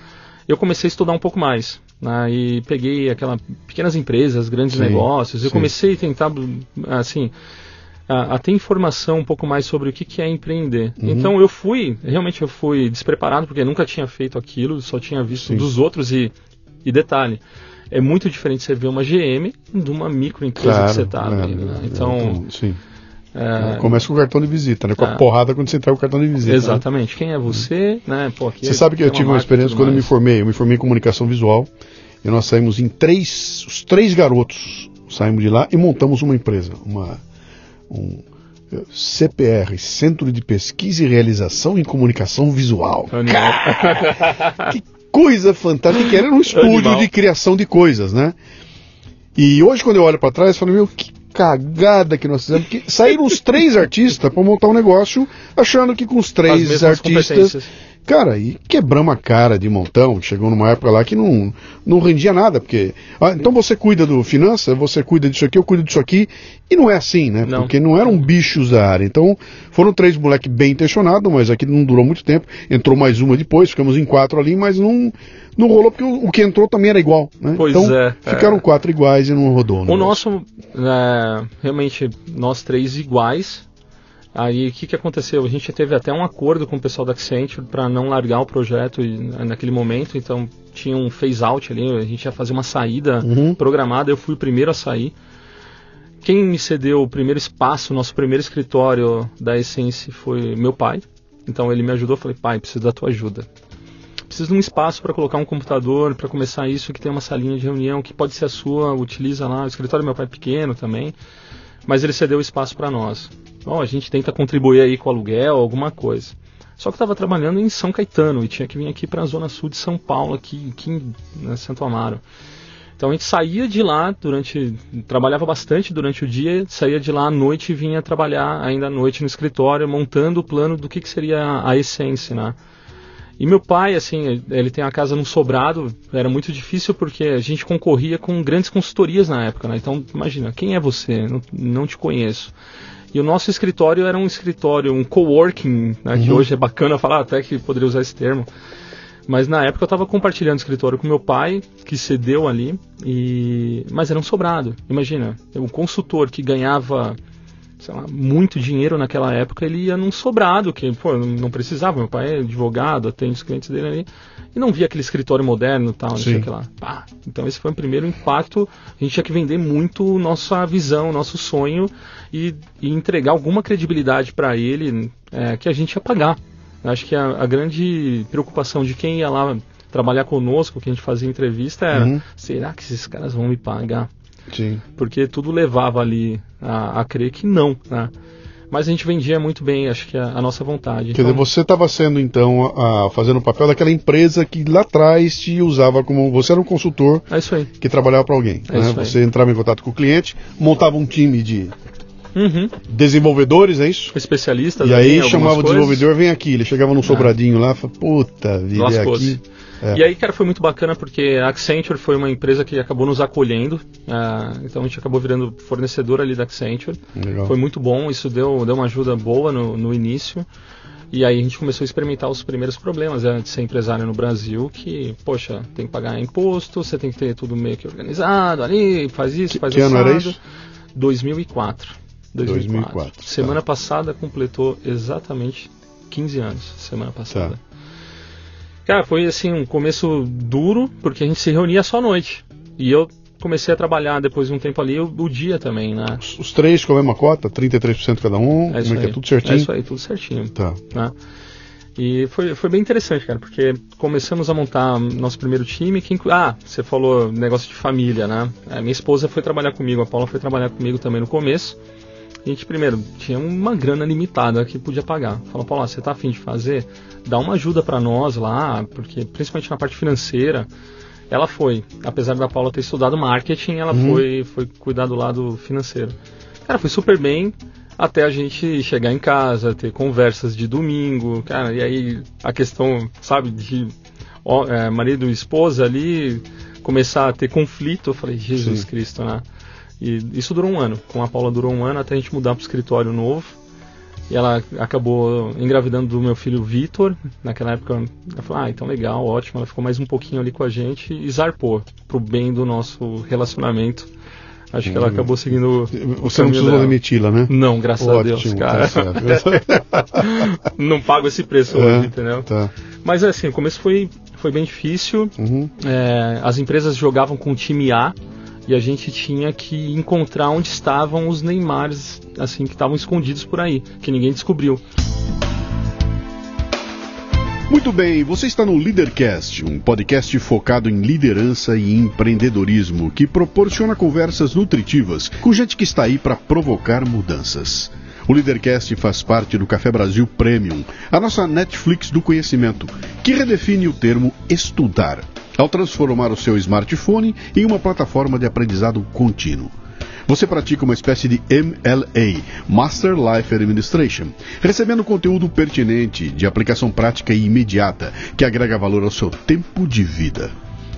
eu comecei a estudar um pouco mais. Né, e peguei aquelas pequenas empresas, grandes sim, negócios. Eu sim. comecei a tentar, assim, a, a, ter informação um pouco mais sobre o que, que é empreender. Uhum. Então eu fui, realmente eu fui despreparado, porque nunca tinha feito aquilo, só tinha visto Sim. dos outros e, e detalhe. É muito diferente você ver uma GM de uma microempresa claro, que você está. É, né? Então, então, sim. É... Começa com o cartão de visita, né? Com a é. porrada quando você entrega o cartão de visita. Né? Exatamente. Né? Quem é você, né? Pô, você é, sabe que eu tive uma experiência quando eu me formei. Eu me formei em comunicação visual e nós saímos em três, os três garotos saímos de lá e montamos uma empresa, uma um CPR, Centro de Pesquisa e Realização em Comunicação Visual. Cara, (laughs) que coisa fantástica, que era um estúdio Animal. de criação de coisas, né? E hoje, quando eu olho para trás, eu falo, meu, que cagada que nós fizemos. Porque saíram os três artistas para montar um negócio, achando que com os três artistas Cara, e quebramos a cara de montão. Chegou numa época lá que não, não rendia nada, porque. Ah, então você cuida do finança, você cuida disso aqui, eu cuido disso aqui. E não é assim, né? Não. Porque não eram bichos da área. Então, foram três moleques bem intencionados, mas aqui não durou muito tempo. Entrou mais uma depois, ficamos em quatro ali, mas não, não rolou, porque o, o que entrou também era igual. Né? Pois então, é. Ficaram é. quatro iguais e não rodou. O nosso, é, realmente, nós três iguais Aí o que, que aconteceu? A gente teve até um acordo com o pessoal da Accenture para não largar o projeto naquele momento, então tinha um phase out ali, a gente ia fazer uma saída uhum. programada, eu fui o primeiro a sair. Quem me cedeu o primeiro espaço, nosso primeiro escritório da Essence foi meu pai. Então ele me ajudou, falei, pai, preciso da tua ajuda. Preciso de um espaço para colocar um computador, para começar isso, que tem uma salinha de reunião, que pode ser a sua, utiliza lá. O escritório do meu pai é pequeno também, mas ele cedeu o espaço para nós. Bom, a gente tenta contribuir aí com aluguel, alguma coisa. Só que estava trabalhando em São Caetano e tinha que vir aqui para a zona sul de São Paulo, aqui, aqui em né, Santo Amaro. Então a gente saía de lá durante. trabalhava bastante durante o dia, saía de lá à noite e vinha trabalhar ainda à noite no escritório, montando o plano do que, que seria a essência, né? E meu pai, assim, ele tem a casa num sobrado, era muito difícil porque a gente concorria com grandes consultorias na época, né? Então, imagina, quem é você? Não, não te conheço. E o nosso escritório era um escritório, um coworking, né, uhum. que hoje é bacana falar, até que poderia usar esse termo. Mas na época eu estava compartilhando escritório com meu pai, que cedeu ali, e mas era um sobrado. Imagina, um consultor que ganhava lá, muito dinheiro naquela época, ele ia num sobrado, que pô, não precisava. Meu pai é advogado, atende os clientes dele ali, e não via aquele escritório moderno e tal, não sei o que lá. Pá. Então esse foi o primeiro impacto. A gente tinha que vender muito nossa visão, nosso sonho e, e entregar alguma credibilidade para ele é, que a gente ia pagar. Acho que a, a, grande preocupação de quem ia lá trabalhar conosco, que a gente fazia entrevista, era: uhum. será que esses caras vão me pagar? Sim. Porque tudo levava ali a, a crer que não, né? Mas a gente vendia muito bem, acho que a, a nossa vontade. Quer então... dizer, você estava sendo então, a, fazendo o papel daquela empresa que lá atrás te usava como. Você era um consultor é isso aí. que trabalhava para alguém. É né? Você entrava em contato com o cliente, montava um time de Uhum. Desenvolvedores, é isso? Especialistas. E aí chamava o desenvolvedor, vem aqui. Ele chegava num ah. sobradinho lá, falava, puta, vida aqui. É. E aí, cara, foi muito bacana porque a Accenture foi uma empresa que acabou nos acolhendo. Uh, então a gente acabou virando fornecedor ali da Accenture. Legal. Foi muito bom, isso deu, deu uma ajuda boa no, no início. E aí a gente começou a experimentar os primeiros problemas né, de ser empresário no Brasil, que, poxa, tem que pagar imposto, você tem que ter tudo meio que organizado ali, faz isso, que, faz que ano era isso? 2004. 2004. 2004 semana tá. passada completou exatamente 15 anos, semana passada. Tá. Cara, foi assim um começo duro, porque a gente se reunia só à noite. E eu comecei a trabalhar depois de um tempo ali o, o dia também, né? Os, os, três com a mesma cota, 33% cada um, é como é que é tudo certinho? É isso aí, tudo certinho. Tá. Né? E foi, foi bem interessante, cara, porque começamos a montar nosso primeiro time. Ah, você falou negócio de família, né? A minha esposa foi trabalhar comigo, a Paula foi trabalhar comigo também no começo. A gente, primeiro, tinha uma grana limitada que podia pagar. Falou, Paula, você tá afim de fazer? Dá uma ajuda para nós lá, porque principalmente na parte financeira. Ela foi, apesar da Paula ter estudado marketing, ela uhum. foi, foi cuidar do lado financeiro. Cara, foi super bem até a gente chegar em casa, ter conversas de domingo, cara, e aí a questão, sabe, de ó, é, marido e esposa ali começar a ter conflito, eu falei, Jesus Sim. Cristo, né? E isso durou um ano, com a Paula durou um ano até a gente mudar para o escritório novo. E ela acabou engravidando do meu filho Vitor. Naquela época, ela falou: Ah, então legal, ótimo. Ela ficou mais um pouquinho ali com a gente e zarpou pro bem do nosso relacionamento. Acho que ela acabou seguindo. Você não precisou demiti-la, né? Não, graças Ótimo, a Deus, tá cara. Tá (laughs) não pago esse preço é, hoje, entendeu? Tá. Mas assim, o começo foi, foi bem difícil. Uhum. É, as empresas jogavam com o time A e a gente tinha que encontrar onde estavam os Neymars, assim, que estavam escondidos por aí, que ninguém descobriu. Muito bem, você está no Leadercast, um podcast focado em liderança e empreendedorismo que proporciona conversas nutritivas com gente que está aí para provocar mudanças. O Leadercast faz parte do Café Brasil Premium, a nossa Netflix do conhecimento, que redefine o termo estudar, ao transformar o seu smartphone em uma plataforma de aprendizado contínuo. Você pratica uma espécie de MLA, Master Life Administration, recebendo conteúdo pertinente, de aplicação prática e imediata, que agrega valor ao seu tempo de vida.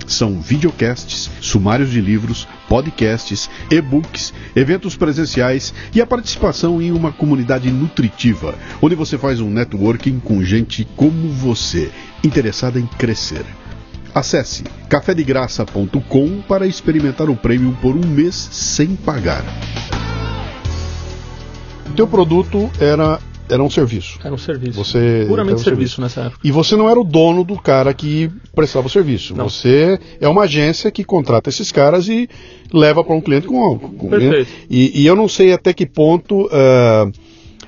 São videocasts, sumários de livros, podcasts, e-books, eventos presenciais e a participação em uma comunidade nutritiva, onde você faz um networking com gente como você, interessada em crescer. Acesse cafedegraça.com para experimentar o prêmio por um mês sem pagar. O teu produto era era um serviço. Era um serviço. Você Puramente um serviço, serviço, nessa época. E você não era o dono do cara que prestava o serviço. Não. Você é uma agência que contrata esses caras e leva para um cliente com, com Perfeito. E, e, eu não sei até que ponto uh,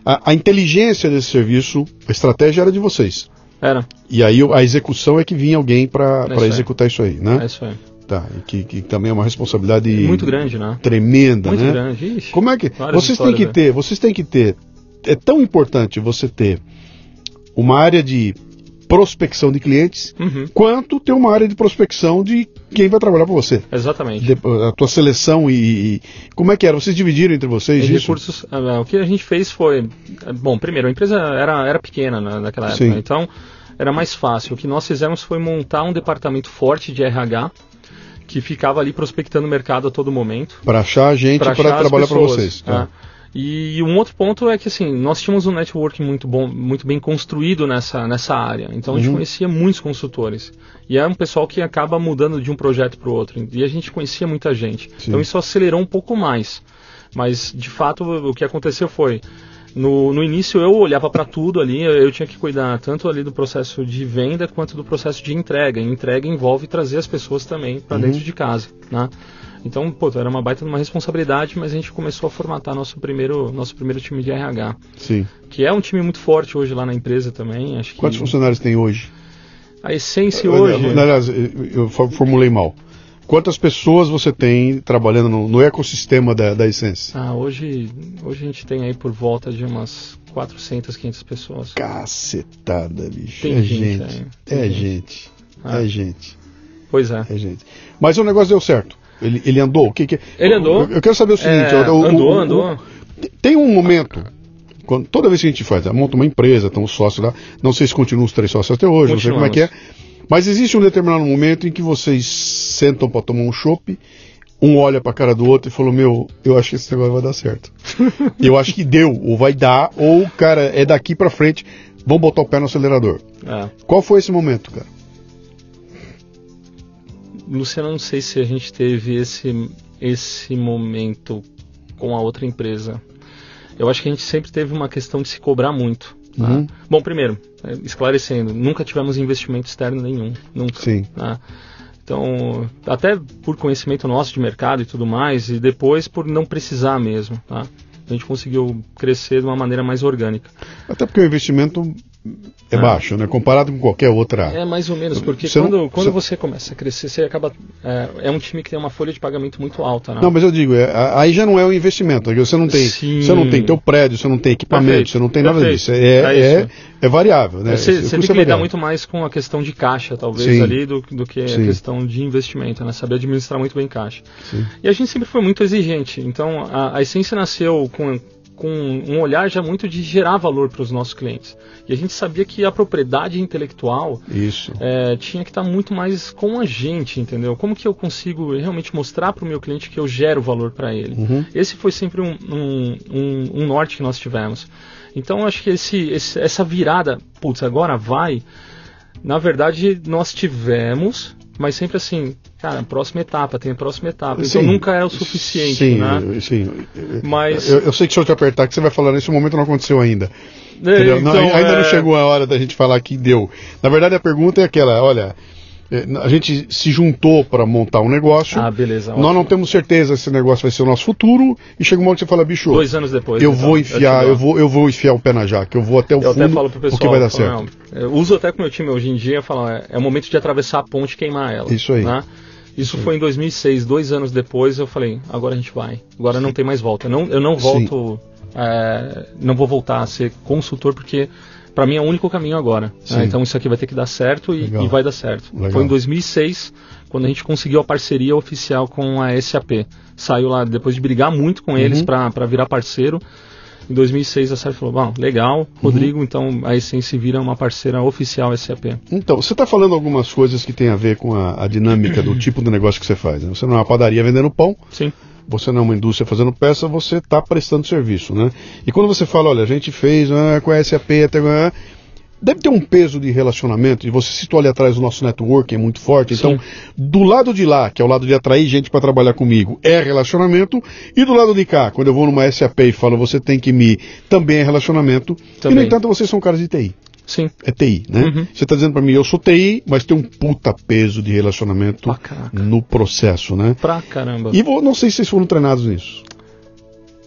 a, a, inteligência desse serviço, a estratégia era de vocês. Era. E aí a execução é que vinha alguém para é executar isso aí, né? É isso aí. Tá, que, que também é uma responsabilidade muito grande, né? Tremenda, muito né? Muito grande. Ixi, Como é que vocês têm que né? ter, vocês têm que ter é tão importante você ter uma área de prospecção de clientes, uhum. quanto ter uma área de prospecção de quem vai trabalhar para você. Exatamente. De, a tua seleção e, e, como é que era? Vocês dividiram entre vocês em isso? Recursos, ah, o que a gente fez foi, bom, primeiro a empresa era, era pequena né, naquela época, Sim. então era mais fácil. O que nós fizemos foi montar um departamento forte de RH que ficava ali prospectando o mercado a todo momento. Para achar gente para trabalhar para vocês. Tá. E um outro ponto é que assim, nós tínhamos um network muito bom, muito bem construído nessa, nessa área. Então a gente uhum. conhecia muitos consultores. E é um pessoal que acaba mudando de um projeto para o outro. E a gente conhecia muita gente. Sim. Então isso acelerou um pouco mais. Mas de fato o que aconteceu foi no, no início eu olhava para tudo ali, eu, eu, tinha que cuidar tanto ali do processo de venda quanto do processo de entrega. E entrega envolve trazer as pessoas também para uhum. dentro de casa, né? Então, pô, era uma baita uma responsabilidade, mas a gente começou a formatar nosso primeiro, nosso primeiro time de RH. Sim. Que é um time muito forte hoje lá na empresa também. Acho que... Quantos funcionários tem hoje? A essência hoje. Aliás, eu formulei mal. Quantas pessoas você tem trabalhando no, no ecossistema da, da Essence? Ah, hoje, hoje a gente tem aí por volta de umas 400, 500 pessoas. Cacetada, bicho. Tem é gente. gente. É, gente. gente. Ah. É gente. Pois é. É gente. Mas o negócio deu certo. Ele, ele andou? O que, que Ele andou. Eu, eu quero saber o seguinte: é, o, andou, o, andou. tem um momento quando, toda vez que a gente faz, monta uma empresa, tem um sócio lá, não sei se continuam os três sócios até hoje, não sei como é que é, mas existe um determinado momento em que vocês sentam para tomar um chopp, um olha para a cara do outro e falou: Meu, eu acho que esse negócio vai dar certo. (laughs) eu acho que deu, ou vai dar, ou, cara, é daqui para frente, vamos botar o pé no acelerador. É. Qual foi esse momento, cara? Luciano, não sei se a gente teve esse, esse momento com a outra empresa. Eu acho que a gente sempre teve uma questão de se cobrar muito. Tá? Uhum. Bom, primeiro, é, esclarecendo, nunca tivemos investimento externo nenhum. Nunca. Sim. Tá? Então, até por conhecimento nosso de mercado e tudo mais, e depois por não precisar mesmo. Tá? A gente conseguiu crescer de uma maneira mais orgânica. Até porque o investimento é ah. baixo, né? Comparado com qualquer outra. É mais ou menos, porque você quando, não, quando você... você... começa a crescer, você acaba. É, é, um time que tem uma folha de pagamento muito alta, né? Não, mas eu digo, é, aí já não é um investimento. Você não tem, Sim. você não tem teu prédio, você não tem equipamento, Perfeito. você não tem nada Perfeito. disso. É, é, é, é variável, né? Você, você tem que lidar muito mais com a questão de caixa, talvez, Sim. ali, do, do que Sim. a questão de investimento, né? Saber administrar muito bem caixa. E a gente sempre foi muito exigente. Então, a, a essência nasceu com com um olhar já muito de gerar valor para os nossos clientes. E a gente sabia que a propriedade intelectual é, tinha que estar tá muito mais com a gente, entendeu? Como que eu consigo realmente mostrar para o meu cliente que eu gero valor para ele? Uhum. Esse foi sempre um, um, um, um, norte que nós tivemos. Então acho que esse, esse, essa virada, putz, agora vai. Na verdade, nós tivemos, mas sempre assim, cara, próxima etapa, tem a próxima etapa. Então sim, nunca é o suficiente, sim, né? Sim, Mas... Eu, eu, sei que se eu te apertar, que você vai falar nesse momento não aconteceu ainda. É, então, não, ainda é... não chegou a hora da gente falar que deu. Na verdade, a pergunta é aquela, olha, a gente se juntou para montar um negócio. Ah, beleza. Nós ótimo. não temos certeza se esse negócio vai ser o nosso futuro. E chega um momento que você fala, bicho. Dois anos depois. Eu então, vou enfiar, eu, eu, vou, eu vou enfiar o pé na jaca. Eu vou até o eu fundo. Até falo pro pessoal, porque vai dar certo. Não, eu uso até com o meu time hoje em dia. Falo, é, é o momento de atravessar a ponte e queimar ela. Isso aí. Né? Isso Sim. foi em 2006, dois anos depois. Eu falei, agora a gente vai. Agora Sim. não tem mais volta. Não, eu não volto. É, não vou voltar a ser consultor porque para mim é o único caminho agora. Né? Então isso aqui vai ter que dar certo e, e vai dar certo. Legal. Foi em 2006 quando a gente conseguiu a parceria oficial com a SAP. Saiu lá depois de brigar muito com eles uhum. para virar parceiro. Em 2006 a SAP falou, bom, legal, uhum. Rodrigo, uhum. então a Essence vira uma parceira oficial SAP. Então, você está falando algumas coisas que tem a ver com a, a dinâmica do (clears throat) tipo de negócio que você faz. Né? Você não é uma padaria vendendo pão. Sim você não é uma indústria fazendo peça, você está prestando serviço, né? E quando você fala, olha, a gente fez ah, com a SAP até ah, deve ter um peso de relacionamento, e você citou ali atrás o nosso network é muito forte, Sim. então do lado de lá, que é o lado de atrair gente para trabalhar comigo, é relacionamento, e do lado de cá, quando eu vou numa SAP e falo você tem que me, também é relacionamento, também. e no entanto vocês são caras de TI. Sim. É TI, né? Uhum. Você está dizendo para mim, eu sou TI, mas tem um puta peso de relacionamento no processo, né? Pra caramba. E vou, não sei se vocês foram treinados nisso.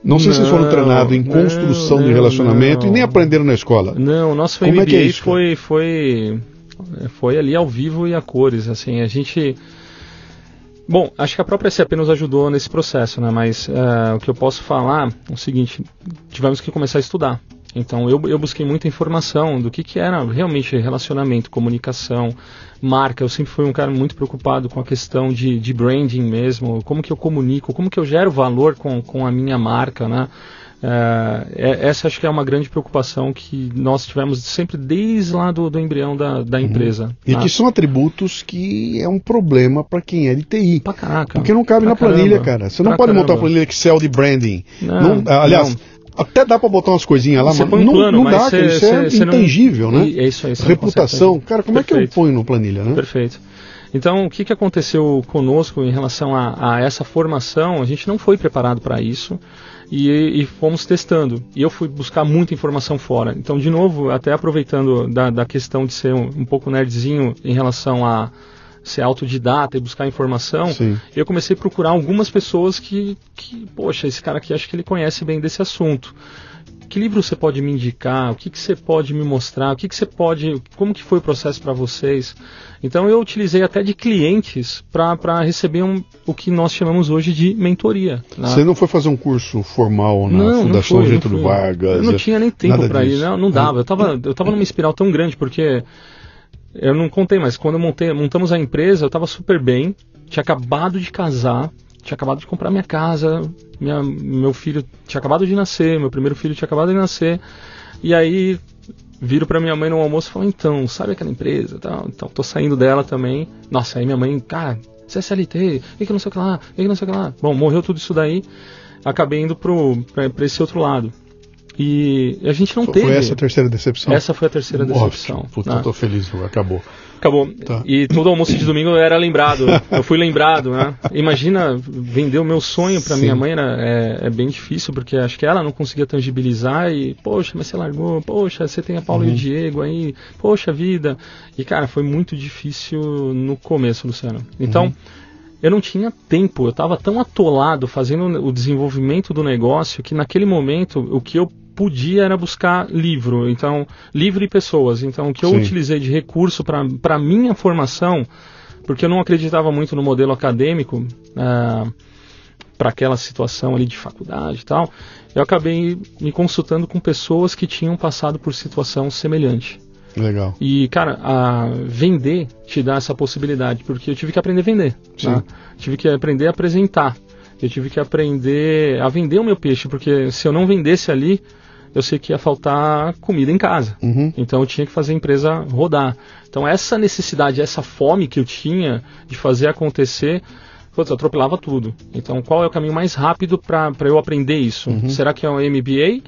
Não sei não, se vocês foram treinados em construção não, de relacionamento não. e nem aprenderam na escola. Não, o nosso Como MBA é é isso, foi, foi, foi ali ao vivo e a cores. Assim, a gente. Bom, acho que a própria SAP nos ajudou nesse processo, né? Mas uh, o que eu posso falar é o seguinte: tivemos que começar a estudar. Então eu, eu busquei muita informação do que, que era realmente relacionamento, comunicação, marca. Eu sempre fui um cara muito preocupado com a questão de, de branding mesmo, como que eu comunico, como que eu gero valor com, com a minha marca, né? É, essa acho que é uma grande preocupação que nós tivemos sempre desde lá do, do embrião da, da uhum. empresa. Uhum. E né? que são atributos que é um problema para quem é de TI. Pra caraca. Porque não cabe na planilha, cara. Você não pode caramba. montar uma planilha Excel de branding. Não, não aliás, não. Até dá para botar umas coisinhas lá, mas não, plano, não dá, cê, isso é cê, intangível, não... né? É isso aí. Reputação. Cara, como Perfeito. é que eu ponho no planilha, né? Perfeito. Então, o que, que aconteceu conosco em relação a, a essa formação? A gente não foi preparado para isso e, e, fomos testando. E eu fui buscar muita informação fora. Então, de novo, até aproveitando da, da questão de ser um, um pouco nerdzinho em relação a ser autodidata e buscar informação, Sim. eu comecei a procurar algumas pessoas que, que, poxa, esse cara aqui acho que ele conhece bem desse assunto. Que livro você pode me indicar? O que, que você pode me mostrar? O que, que você pode. Como que foi o processo para vocês? Então eu utilizei até de clientes para receber um, o que nós chamamos hoje de mentoria. Né? Você não foi fazer um curso formal na não, Fundação não fui, Getúlio Vargas? Eu não tinha nem tempo para ir, não, não dava. Eu estava eu tava numa espiral tão grande porque eu não contei, mas quando montei, montamos a empresa, eu estava super bem, tinha acabado de casar, tinha acabado de comprar minha casa, minha, meu filho tinha acabado de nascer, meu primeiro filho tinha acabado de nascer, e aí viro para minha mãe no almoço e falo, então, sabe aquela empresa? Então, tô saindo dela também. Nossa, aí minha mãe, cara, você é o que não sei o que lá, o que não sei o que lá. Bom, morreu tudo isso daí, acabei indo para esse outro lado. E a gente não foi, teve. Foi essa a terceira decepção? Essa foi a terceira decepção. Puta, né? eu tô feliz, acabou. Acabou. Tá. E todo almoço de domingo eu era lembrado. (laughs) eu fui lembrado, né? Imagina vender o meu sonho para minha mãe era, é, é, bem difícil, porque acho que ela não conseguia tangibilizar e, poxa, mas você largou, poxa, você tem a Paulo uhum. e o Diego aí, poxa vida. E, cara, foi muito difícil no começo, Luciano. Então. Uhum eu não tinha tempo, eu estava tão atolado fazendo o desenvolvimento do negócio que naquele momento o que eu podia era buscar livro, então livro e pessoas. Então o que eu Sim. utilizei de recurso para minha formação, porque eu não acreditava muito no modelo acadêmico para aquela situação ali de faculdade e tal, eu acabei me consultando com pessoas que tinham passado por situação semelhante. Legal. E, cara, a vender te dá essa possibilidade, porque eu tive que aprender a vender. Né? Tive que aprender a apresentar. Eu tive que aprender a vender o meu peixe, porque se eu não vendesse ali, eu sei que ia faltar comida em casa. Uhum. Então eu tinha que fazer a empresa rodar. Então essa necessidade, essa fome que eu tinha de fazer acontecer, putz, atropelava tudo. Então qual é o caminho mais rápido para eu aprender isso? Uhum. Será que é o MBA?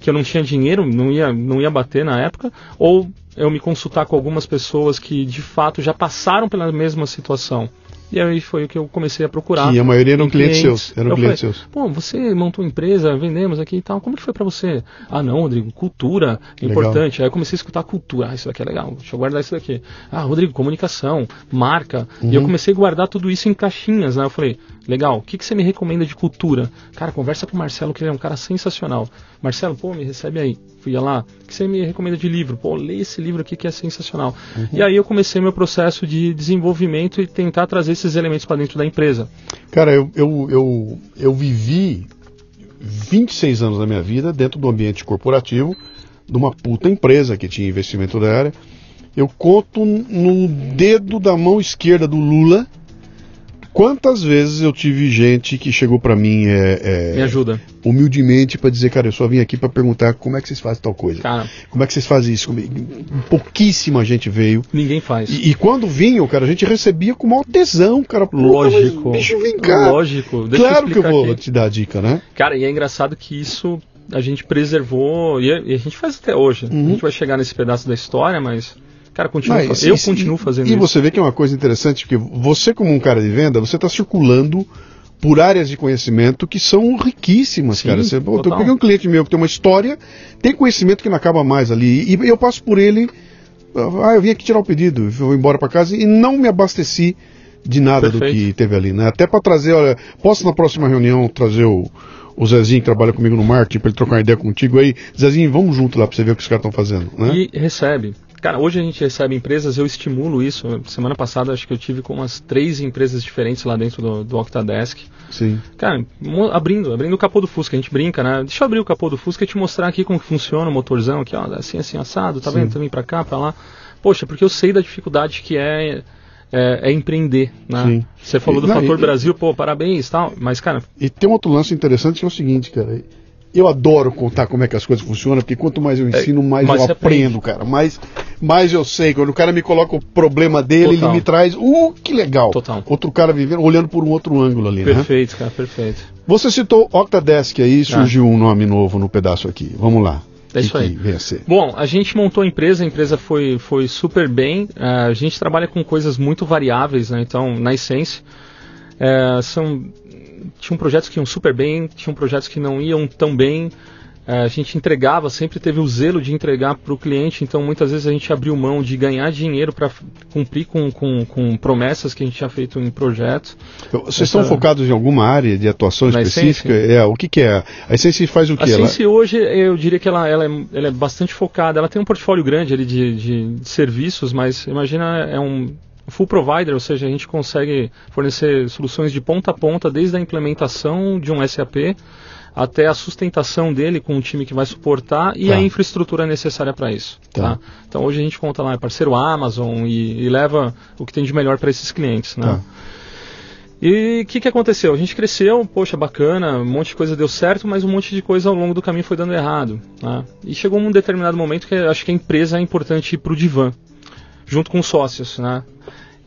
Que eu não tinha dinheiro, não ia, não ia bater na época? Ou eu me consultar com algumas pessoas que de fato já passaram pela mesma situação? E aí foi o que eu comecei a procurar. E a maioria eram em clientes seus, eram Eu clientes falei, seus. Pô, você montou empresa, vendemos aqui e tal. Como que foi pra você? Ah, não, Rodrigo, cultura é importante. Aí eu comecei a escutar cultura. Ah, isso daqui é legal. Deixa eu guardar isso daqui. Ah, Rodrigo, comunicação, marca. E eu Uhum. comecei a guardar tudo isso em caixinhas, né? Eu falei, legal, o que, que você me recomenda de cultura? Cara, conversa com o Marcelo, que ele é um cara sensacional. Marcelo, pô, me recebe aí. Fui lá. O que você me recomenda de livro? Pô, lê esse livro aqui que é sensacional. Uhum. E aí eu comecei meu processo de desenvolvimento e tentar trazer esses elementos para dentro da empresa. Cara, eu, eu, eu, eu vivi 26 anos da minha vida dentro do ambiente corporativo de uma puta empresa que tinha investimento da área. Eu conto no dedo da mão esquerda do Lula quantas vezes eu tive gente que chegou pra mim é, é, Me ajuda. humildemente pra dizer, cara, eu só vim aqui pra perguntar como é que vocês fazem tal coisa. Cara, Como é que vocês fazem isso? Pouquíssima gente veio. ninguém faz. E, e quando vinham, cara, a gente recebia com maior tesão, cara. Lógico. bicho, vem cá. Lógico. Deixa claro eu que eu vou aqui. te dar a dica, né? Cara, e é engraçado que isso a gente preservou e a, e a gente faz até hoje. Uhum. A gente vai chegar nesse pedaço da história, mas cara, continua, Mas, eu e- continuo fazendo e, isso. E você vê que é uma coisa interessante, porque você, como um cara de venda, você está circulando por áreas de conhecimento que são riquíssimas, Sim, cara. Você, pô, eu peguei um cliente meu que tem uma história, tem conhecimento que não acaba mais ali. E eu passo por ele, ah, eu vim aqui tirar o pedido, vou embora para casa e não me abasteci de nada do Perfeito. que teve ali, né? Até para trazer, olha, posso na próxima reunião trazer o, o Zezinho que trabalha comigo no marketing para ele trocar uma ideia contigo aí, Zezinho, vamos junto lá para você ver o que os caras estão fazendo, né? E recebe. Cara, hoje a gente recebe empresas, eu estimulo isso. Semana passada acho que eu tive com umas três empresas diferentes lá dentro do, do Octadesk. Sim. Cara, abrindo, abrindo o capô do Fusca, a gente brinca, né? Deixa eu abrir o capô do Fusca e te mostrar aqui como funciona o motorzão aqui, ó, assim, assim, assado, tá Sim. vendo? Também pra cá, pra lá. Poxa, porque eu sei da dificuldade que é, é, é empreender, né? Sim. Você falou do Não, fator e- Brasil, pô, parabéns e tal, mas, cara, E tem um outro lance interessante que é o seguinte, cara. Eu adoro contar como é que as coisas funcionam, porque quanto mais eu ensino, mais, mais eu aprendo, cara. Mais, mais eu sei. Quando o cara me coloca o problema dele, Total. ele me traz. Uh, que legal. Total. Outro cara vivendo, olhando por um outro ângulo ali, né? perfeito, cara, perfeito. Você citou Octadesk aí, surgiu um nome novo no pedaço aqui. Vamos lá. É isso aí. Bom, a gente montou a empresa, a empresa foi, foi super bem. eh, a gente trabalha com coisas muito variáveis, né? Então, na essência, eh, são tinham projetos que iam super bem, tinham projetos que não iam tão bem. Eh, a gente entregava, sempre teve o zelo de entregar para o cliente, então muitas vezes a gente abriu mão de ganhar dinheiro para cumprir com, com, com promessas que a gente tinha feito em projetos. Vocês estão focados em alguma área de atuação Na específica? Essence? É, o que, que é? A Essence faz o A que? Ela... Hoje, eu diria que ela, ela, é, ela é bastante focada. Ela tem um portfólio grande ali de, de, de serviços, mas imagina, é um full provider, ou seja, a gente consegue fornecer soluções de ponta a ponta, desde a implementação de um SAP até a sustentação dele com um time que vai suportar e Tá. a infraestrutura necessária para isso. Tá. Tá. Então hoje a gente conta lá, é parceiro Amazon e, e leva o que tem de melhor para esses clientes. Né? Tá. E o que, que aconteceu? A gente cresceu, poxa, bacana, um monte de coisa deu certo, mas um monte de coisa ao longo do caminho foi dando errado. né? E chegou um determinado momento que acho que a empresa é importante ir para o divã, junto com os sócios. Né?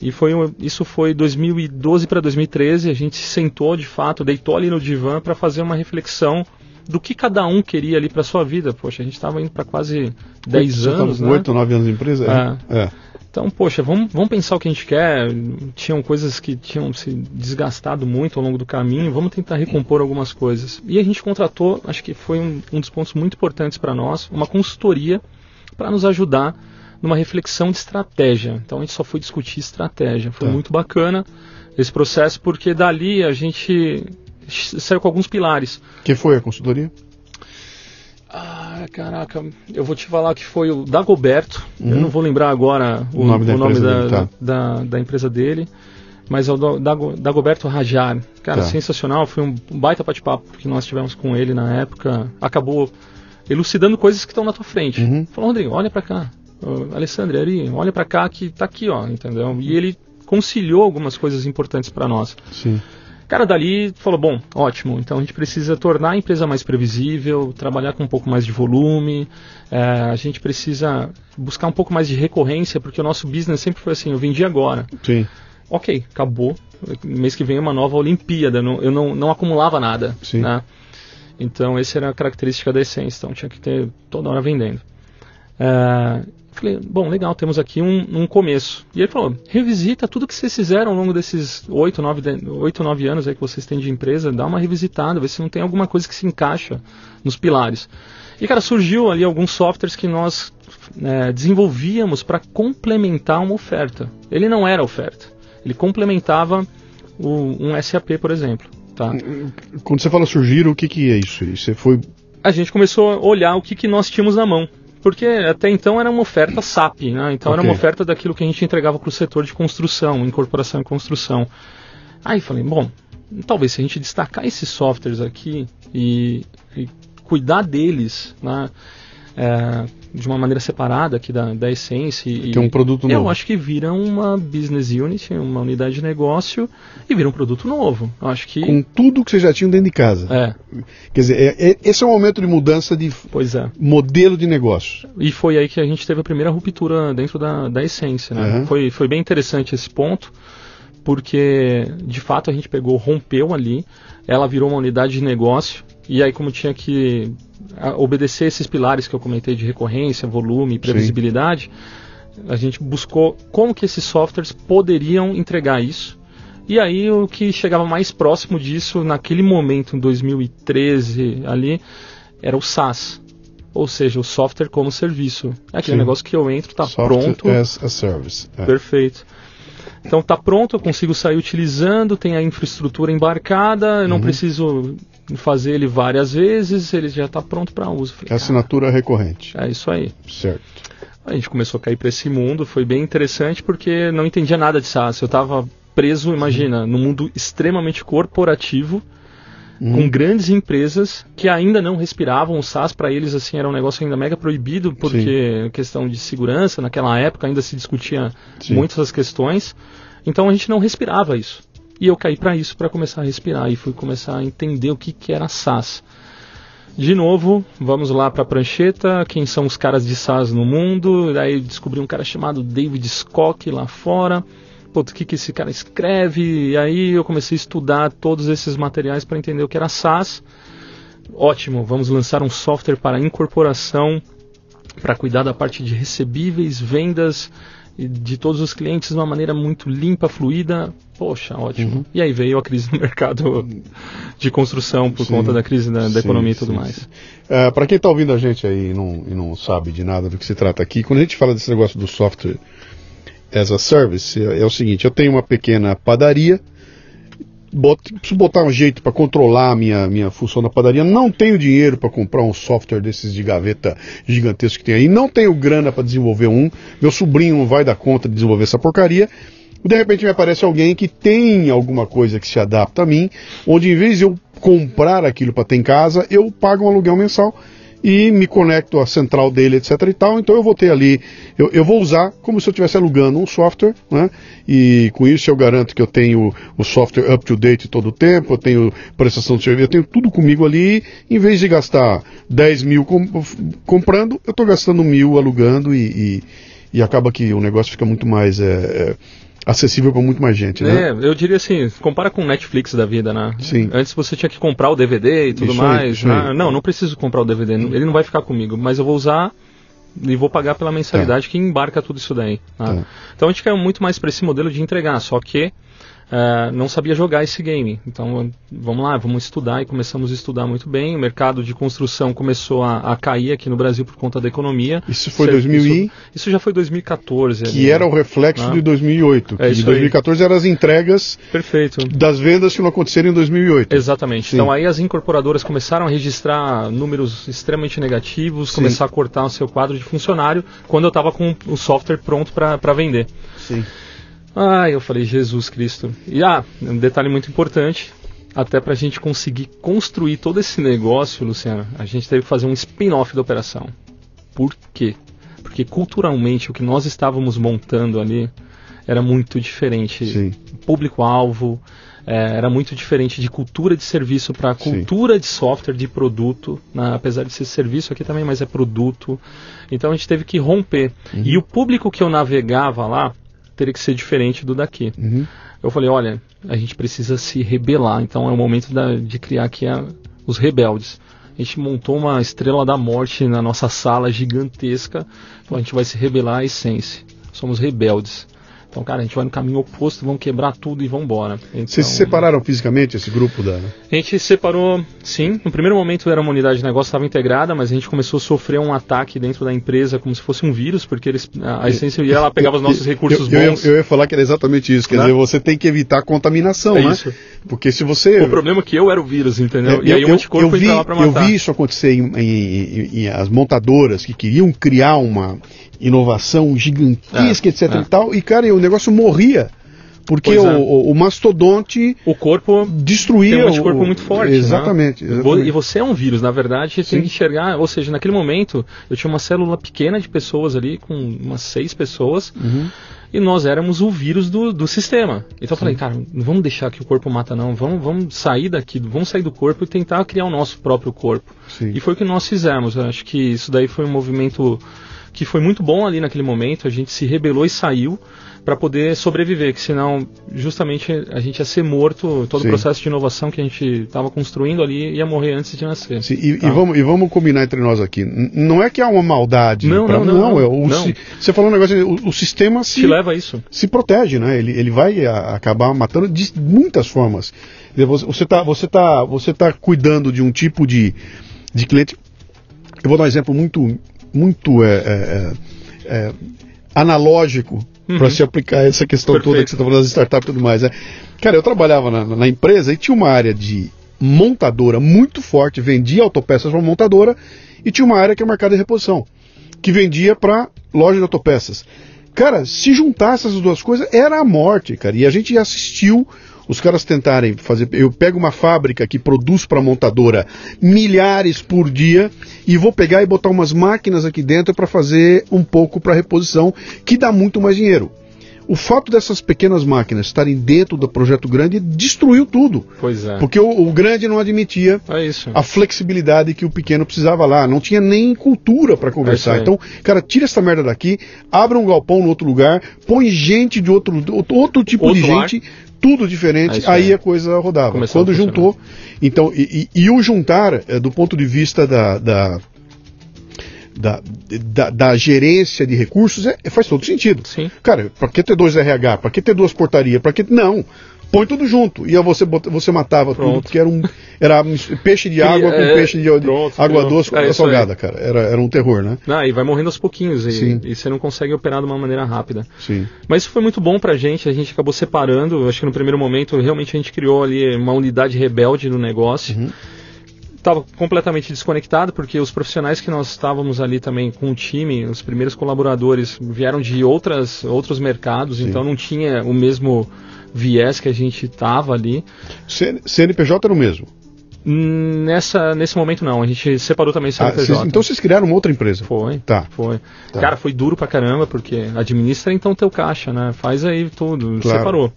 E foi, um- isso foi 2012 para 2013, a gente sentou de fato, deitou ali no divã para fazer uma reflexão do que cada um queria ali para sua vida. Poxa, a gente estava indo para quase 10 Você tá anos, né? Oito, nove anos de empresa? É. é. Então, poxa, vamos, vamos pensar o que a gente quer. Tinham coisas que tinham se desgastado muito ao longo do caminho, vamos tentar recompor algumas coisas. E a gente contratou, acho que foi um, um dos pontos muito importantes para nós, uma consultoria para nos ajudar numa reflexão de estratégia. Então a gente só foi discutir estratégia. Foi Tá. muito bacana esse processo, porque dali a gente saiu com alguns pilares. Que foi a consultoria? Ah, caraca, eu vou te falar que foi o Dagoberto, eu Uhum. não vou lembrar agora o, O nome da o nome empresa da, dele, tá. da, da empresa dele, mas é o Dagoberto Rajar. Cara, Tá. sensacional, foi um baita bate-papo que nós tivemos com ele na época, acabou elucidando coisas que estão na tua frente. Uhum. Falou, Rodrigo, olha pra cá. Alessandro, Ari, olha pra cá que tá aqui, ó, entendeu? E ele conciliou algumas coisas importantes para nós. Sim. Cara, dali falou, bom, ótimo, então a gente precisa tornar a empresa mais previsível, trabalhar com um pouco mais de volume, é, a gente precisa buscar um pouco mais de recorrência, porque o nosso business sempre foi assim, eu vendi agora. Sim. Ok, acabou, mês que vem é uma nova Olimpíada, não- eu não, não acumulava nada. Sim. Né? Então essa era a característica da essência, então tinha que ter toda hora vendendo. É, falei, bom, legal, temos aqui um, um começo. E ele falou, revisita tudo que vocês fizeram ao longo desses 8, 9, de- 8, 9 anos aí que vocês têm de empresa, dá uma revisitada, vê se não tem alguma coisa que se encaixa nos pilares. E, cara, surgiu ali alguns softwares que nós é, desenvolvíamos para complementar uma oferta. Ele não era oferta, ele complementava o- um SAP, por exemplo. Tá? Quando você fala surgir, o que, que é isso? Você foi. a gente começou a olhar o que, que nós tínhamos na mão. Porque até então era uma oferta SAP, né? então era Ok. uma oferta daquilo que a gente entregava para o setor de construção, incorporação e construção. Aí falei, bom, talvez se a gente destacar esses softwares aqui e, e cuidar deles né, é, de uma maneira separada aqui da, da essência. E, é um produto eu novo. acho que vira uma business unit, uma unidade de negócio e vira um produto novo. Eu acho que. Com tudo que você já tinha dentro de casa. É, Quer dizer, é- é- esse é um momento de mudança de pois é. modelo de negócio. E foi aí que a gente teve a primeira ruptura dentro da, da essência. Né? Uhum. Foi, foi bem interessante esse ponto, porque de fato a gente pegou, rompeu ali, ela virou uma unidade de negócio, e aí, como tinha que obedecer esses pilares que eu comentei de recorrência, volume e previsibilidade, a gente buscou como que esses softwares poderiam entregar isso. E aí o que chegava mais próximo disso naquele momento, em 2013 ali, era o SaaS. Ou seja, o software como serviço. É aquele Sim. negócio que eu entro, tá Software pronto. as a service. É. Perfeito. Então tá pronto, eu consigo sair utilizando, tem a infraestrutura embarcada, eu não Uhum. preciso fazer ele várias vezes, ele já está pronto para uso. Falei, É assinatura recorrente. "Cara, é isso aí. Certo. A gente começou a cair para esse mundo, foi bem interessante porque não entendia nada de SaaS. Eu estava preso, imagina, num mundo extremamente corporativo, Uhum. com grandes empresas que ainda não respiravam o SaaS para eles assim era um negócio ainda mega proibido porque questão de segurança naquela época ainda se discutia Sim. muito essas questões então a gente não respirava isso e eu caí para isso para começar a respirar e fui começar a entender o que que era SaaS de novo, vamos lá para a prancheta, quem são os caras de SaaS no mundo, daí descobri um cara chamado David Skock lá fora, putz, o que, que esse cara escreve, e aí eu comecei a estudar todos esses materiais para entender o que era SaaS. Ótimo, vamos lançar um software para incorporação, para cuidar da parte de recebíveis, vendas de todos os clientes de uma maneira muito limpa, fluida. Poxa, ótimo. Uhum. E aí veio a crise no mercado de construção por Sim. conta da crise da, da Sim, economia e tudo sim, mais. sim. para quem está ouvindo a gente aí e não, e não sabe de nada do que se trata aqui, quando a gente fala desse negócio do software as a service, é, é o seguinte: eu tenho uma pequena padaria, bot, preciso botar um jeito para controlar a minha, minha função da padaria, não tenho dinheiro para comprar um software desses de gaveta gigantesco que tem aí, não tenho grana para desenvolver um, meu sobrinho não vai dar conta de desenvolver essa porcaria. De repente me aparece alguém que tem alguma coisa que se adapta a mim, onde em vez de eu comprar aquilo para ter em casa, eu pago um aluguel mensal e me conecto à central dele, etc e tal. Então eu vou ter ali, eu, eu vou usar como se eu estivesse alugando um software, né? E com isso eu garanto que eu tenho o software up to date todo o tempo, eu tenho prestação de serviço, eu tenho tudo comigo ali. Em vez de gastar 10 mil com- comprando, eu estou gastando mil alugando e, e, e acaba que o negócio fica muito mais é, é, acessível para muito mais gente, né? É, eu diria assim, compara com o Netflix da vida, né? Sim. Antes você tinha que comprar o DVD e tudo Isso aí, mais. isso né? aí. Não, não preciso comprar o DVD, ele não vai ficar comigo, mas eu vou usar e vou pagar pela mensalidade que embarca tudo isso daí. né? Tá. Então a gente quer muito mais para esse modelo de entregar, só que Uh, não sabia jogar esse game. Então, vamos lá, vamos estudar e começamos a estudar muito bem. O mercado de construção começou a, a cair aqui no Brasil por conta da economia. Isso foi 2000 isso, e... isso já foi 2014. Que ali, era o reflexo ah. de 2008. É de 2014 eram as entregas Perfeito. das vendas que não aconteceram em 2008. Exatamente. Sim. Então aí as incorporadoras começaram a registrar números extremamente negativos, Sim. começar a cortar o seu quadro de funcionário quando eu estava com o software pronto para vender. Sim. Ah, eu falei, Jesus Cristo. E ah, um detalhe muito importante, até para a gente conseguir construir todo esse negócio, Luciano, a gente teve que fazer um spin-off da operação. Por quê? Porque culturalmente o que nós estávamos montando ali era muito diferente. Público-alvo, é, era muito diferente de cultura de serviço para cultura Sim. de software, de produto, né? apesar de ser serviço aqui também, mas é produto. Então a gente teve que romper. Uhum. E o público que eu navegava lá, teria que ser diferente do daqui. Uhum. Eu falei, olha, a gente precisa se rebelar, então é o momento da, de criar aqui a, os rebeldes. A gente montou uma estrela da morte na nossa sala gigantesca. Então a gente vai se rebelar à essência. Somos rebeldes. Então, cara, a gente vai no caminho oposto, vamos quebrar tudo e vamos embora. Então, Vocês se separaram fisicamente, esse grupo da. A gente se separou, sim. No primeiro momento era uma unidade de negócio, estava integrada, mas a gente começou a sofrer um ataque dentro da empresa como se fosse um vírus, porque eles, a essência ia lá, (laughs) pegava os nossos recursos eu, bons. Eu, eu, ia falar que era exatamente isso, quer né? dizer, você tem que evitar a contaminação, é né? Isso. Porque se você. O problema é que eu era o vírus, entendeu? É, e aí o anticorpo eu vi, pra matar. Eu vi isso acontecer em, em, em, em as montadoras que queriam criar uma inovação gigantesca, é, etc é. e tal, e cara, o negócio morria. Porque é. o, o, mastodonte. O corpo. Destruía. Tem um corpo muito forte. Exatamente, né? exatamente, E você é um vírus, na verdade, você tem que enxergar. Ou seja, naquele momento, eu tinha uma célula pequena de pessoas ali, com umas seis pessoas. Uhum. E nós éramos o vírus do, do sistema. Então eu falei, cara, não vamos deixar que o corpo mata, não. Vamos, vamos sair daqui, vamos sair do corpo e tentar criar o nosso próprio corpo. Sim. E foi o que nós fizemos. Eu acho que isso daí foi um movimento que foi muito bom ali naquele momento. A gente se rebelou e saiu para poder sobreviver, que senão justamente a gente ia ser morto, todo Sim. o processo de inovação que a gente estava construindo ali ia morrer antes de nascer. Sim, e, tá? e, vamos, e vamos combinar entre nós aqui. Não é que há uma maldade. Não, pra, não, não, não, é o, não. Você falou um negócio, o, o sistema se, Te leva a isso. se protege, né? Ele, ele vai a, acabar matando de muitas formas. Você está você tá, você tá cuidando de um tipo de, de cliente. Eu vou dar um exemplo muito muito é, é, é, é analógico uhum. para se aplicar essa questão Perfeito. toda que você está falando das startups e tudo mais. Né? Cara, eu trabalhava na, na, empresa e tinha uma área de montadora muito forte, vendia autopeças para montadora, e tinha uma área que é mercado de reposição, que vendia para loja de autopeças. Cara, se juntasse essas duas coisas, era a morte, cara. E a gente assistiu os caras tentarem fazer. Eu pego uma fábrica que produz para montadora milhares por dia e vou pegar e botar umas máquinas aqui dentro para fazer um pouco para reposição, que dá muito mais dinheiro. O fato dessas pequenas máquinas estarem dentro do projeto grande destruiu tudo. Pois é. Porque o, o grande não admitia é a flexibilidade que o pequeno precisava lá. Não tinha nem cultura para conversar. É então, cara, tira essa merda daqui, abre um galpão no outro lugar, põe gente de outro, outro tipo outro de gente, tudo diferente, é aí a coisa rodava. Começou Quando juntou. Então, e, e, e, o juntar, é, do ponto de vista da, da, da, da, da gerência de recursos, é, faz todo sentido. Sim. Cara, para que ter dois RH? Para que ter duas portarias? Para que. Não põe tudo junto. E você, você matava pronto. tudo, porque era um era peixe de água com é, peixe de, pronto, água pronto. doce com é, salgada, cara. Era, era um terror, né? Não, e vai morrendo aos pouquinhos e, e, você não consegue operar de uma maneira rápida. Sim. Mas isso foi muito bom pra gente, a gente acabou separando, acho que no primeiro momento realmente a gente criou ali uma unidade rebelde no negócio. Uhum estava completamente desconectado, porque os profissionais que nós estávamos ali também com o time, os primeiros colaboradores, vieram de outras, outros mercados, Sim. então não tinha o mesmo viés que a gente estava ali. CNPJ era o mesmo? Nessa, nesse momento não, a gente separou também CNPJ. Ah, então vocês criaram uma outra empresa? Foi, tá. foi. Tá. Cara, foi duro pra caramba, porque administra então teu caixa, né? Faz aí tudo, claro. separou.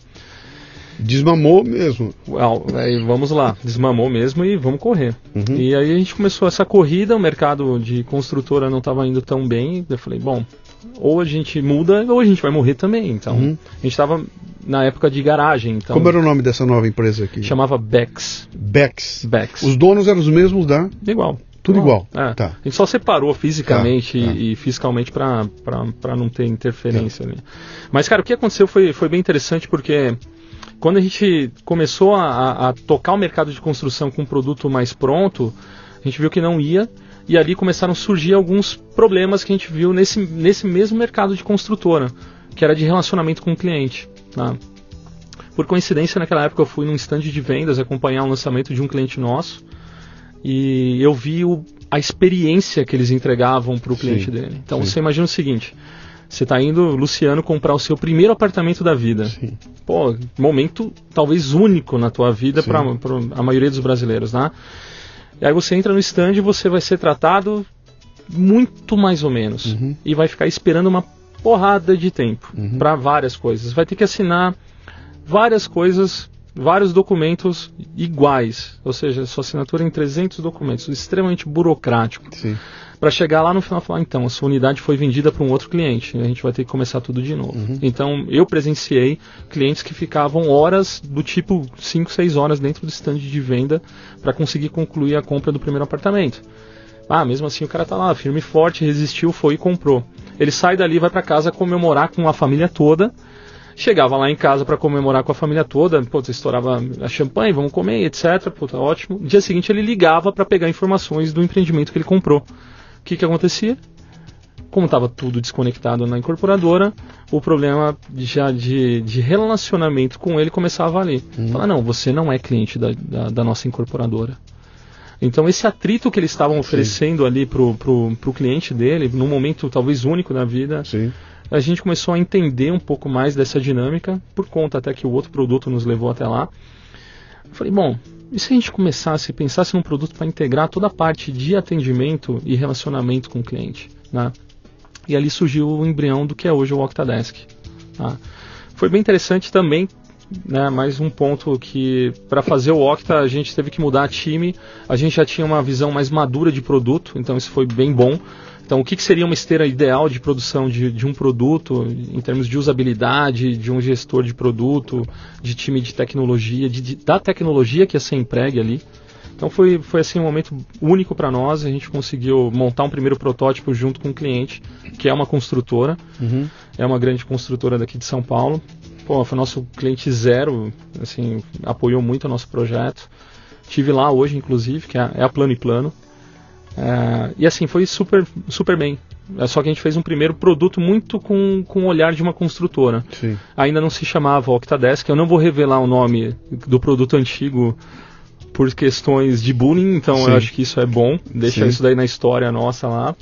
Desmamou mesmo. Well, aí vamos lá, desmamou mesmo e vamos correr. Uhum. E aí a gente começou essa corrida, o mercado de construtora não estava indo tão bem. Eu falei, bom, ou a gente muda ou a gente vai morrer também. Então, uhum. a gente estava na época de garagem. Então, Como era o nome dessa nova empresa aqui? Chamava Bex. Bex. Bex. Os donos eram os mesmos da? Igual. Tudo igual. É. Tá. A gente só separou fisicamente tá, tá. E, e, fiscalmente para não ter interferência tá. ali. Mas, cara, o que aconteceu foi, foi bem interessante porque quando a gente começou a, a, tocar o mercado de construção com um produto mais pronto, a gente viu que não ia. E ali começaram a surgir alguns problemas que a gente viu nesse, nesse mesmo mercado de construtora, que era de relacionamento com o cliente. Tá? Por coincidência, naquela época eu fui num stand de vendas acompanhar o lançamento de um cliente nosso e eu vi o, a experiência que eles entregavam para o cliente sim, dele. Então sim. você imagina o seguinte: você está indo, Luciano, comprar o seu primeiro apartamento da vida. Sim. Pô, momento talvez único na tua vida para a maioria dos brasileiros, né? E aí você entra no stand e você vai ser tratado muito mais ou menos. Uhum. E vai ficar esperando uma porrada de tempo uhum. para várias coisas. Vai ter que assinar várias coisas, vários documentos iguais, ou seja, sua assinatura em 300 documentos, extremamente burocrático. Para chegar lá no final e falar, então, a sua unidade foi vendida para um outro cliente, a gente vai ter que começar tudo de novo. Uhum. Então, eu presenciei clientes que ficavam horas, do tipo 5, 6 horas dentro do stand de venda para conseguir concluir a compra do primeiro apartamento. Ah, mesmo assim o cara tá lá, firme e forte, resistiu, foi e comprou. Ele sai dali, vai para casa comemorar com a família toda, Chegava lá em casa para comemorar com a família toda, pô, estourava a champanhe, vamos comer, etc. Pô, tá ótimo. No dia seguinte ele ligava para pegar informações do empreendimento que ele comprou. O que que acontecia? Como estava tudo desconectado na incorporadora, o problema já de, de relacionamento com ele começava ali. Hum. Falar, não, você não é cliente da, da, da nossa incorporadora. Então esse atrito que eles estavam oferecendo Sim. ali pro, pro, pro cliente dele, num momento talvez único da vida, Sim a gente começou a entender um pouco mais dessa dinâmica, por conta até que o outro produto nos levou até lá. Eu falei, bom, e se a gente começasse, pensasse num produto para integrar toda a parte de atendimento e relacionamento com o cliente, né? E ali surgiu o embrião do que é hoje o Octadesk. Tá? Foi bem interessante também, né, mais um ponto que para fazer o Octa a gente teve que mudar time, a gente já tinha uma visão mais madura de produto, então isso foi bem bom. Então, o que, que, seria uma esteira ideal de produção de, de, um produto, em termos de usabilidade, de um gestor de produto, de time de tecnologia, de, de, da tecnologia que ia ser empregue ali? Então, foi, foi assim um momento único para nós. A gente conseguiu montar um primeiro protótipo junto com o um cliente, que é uma construtora, uhum. é uma grande construtora daqui de São Paulo. Pô, foi nosso cliente zero, assim, apoiou muito o nosso projeto. Tive lá hoje, inclusive, que é, é a Plano e Plano. É, e assim, foi super, super bem. É só que a gente fez um primeiro produto muito com, com o olhar de uma construtora. Sim. Ainda não se chamava Octadesk. Eu não vou revelar o nome do produto antigo por questões de bullying, então Sim. eu acho que isso é bom. Deixa Sim. isso daí na história nossa lá.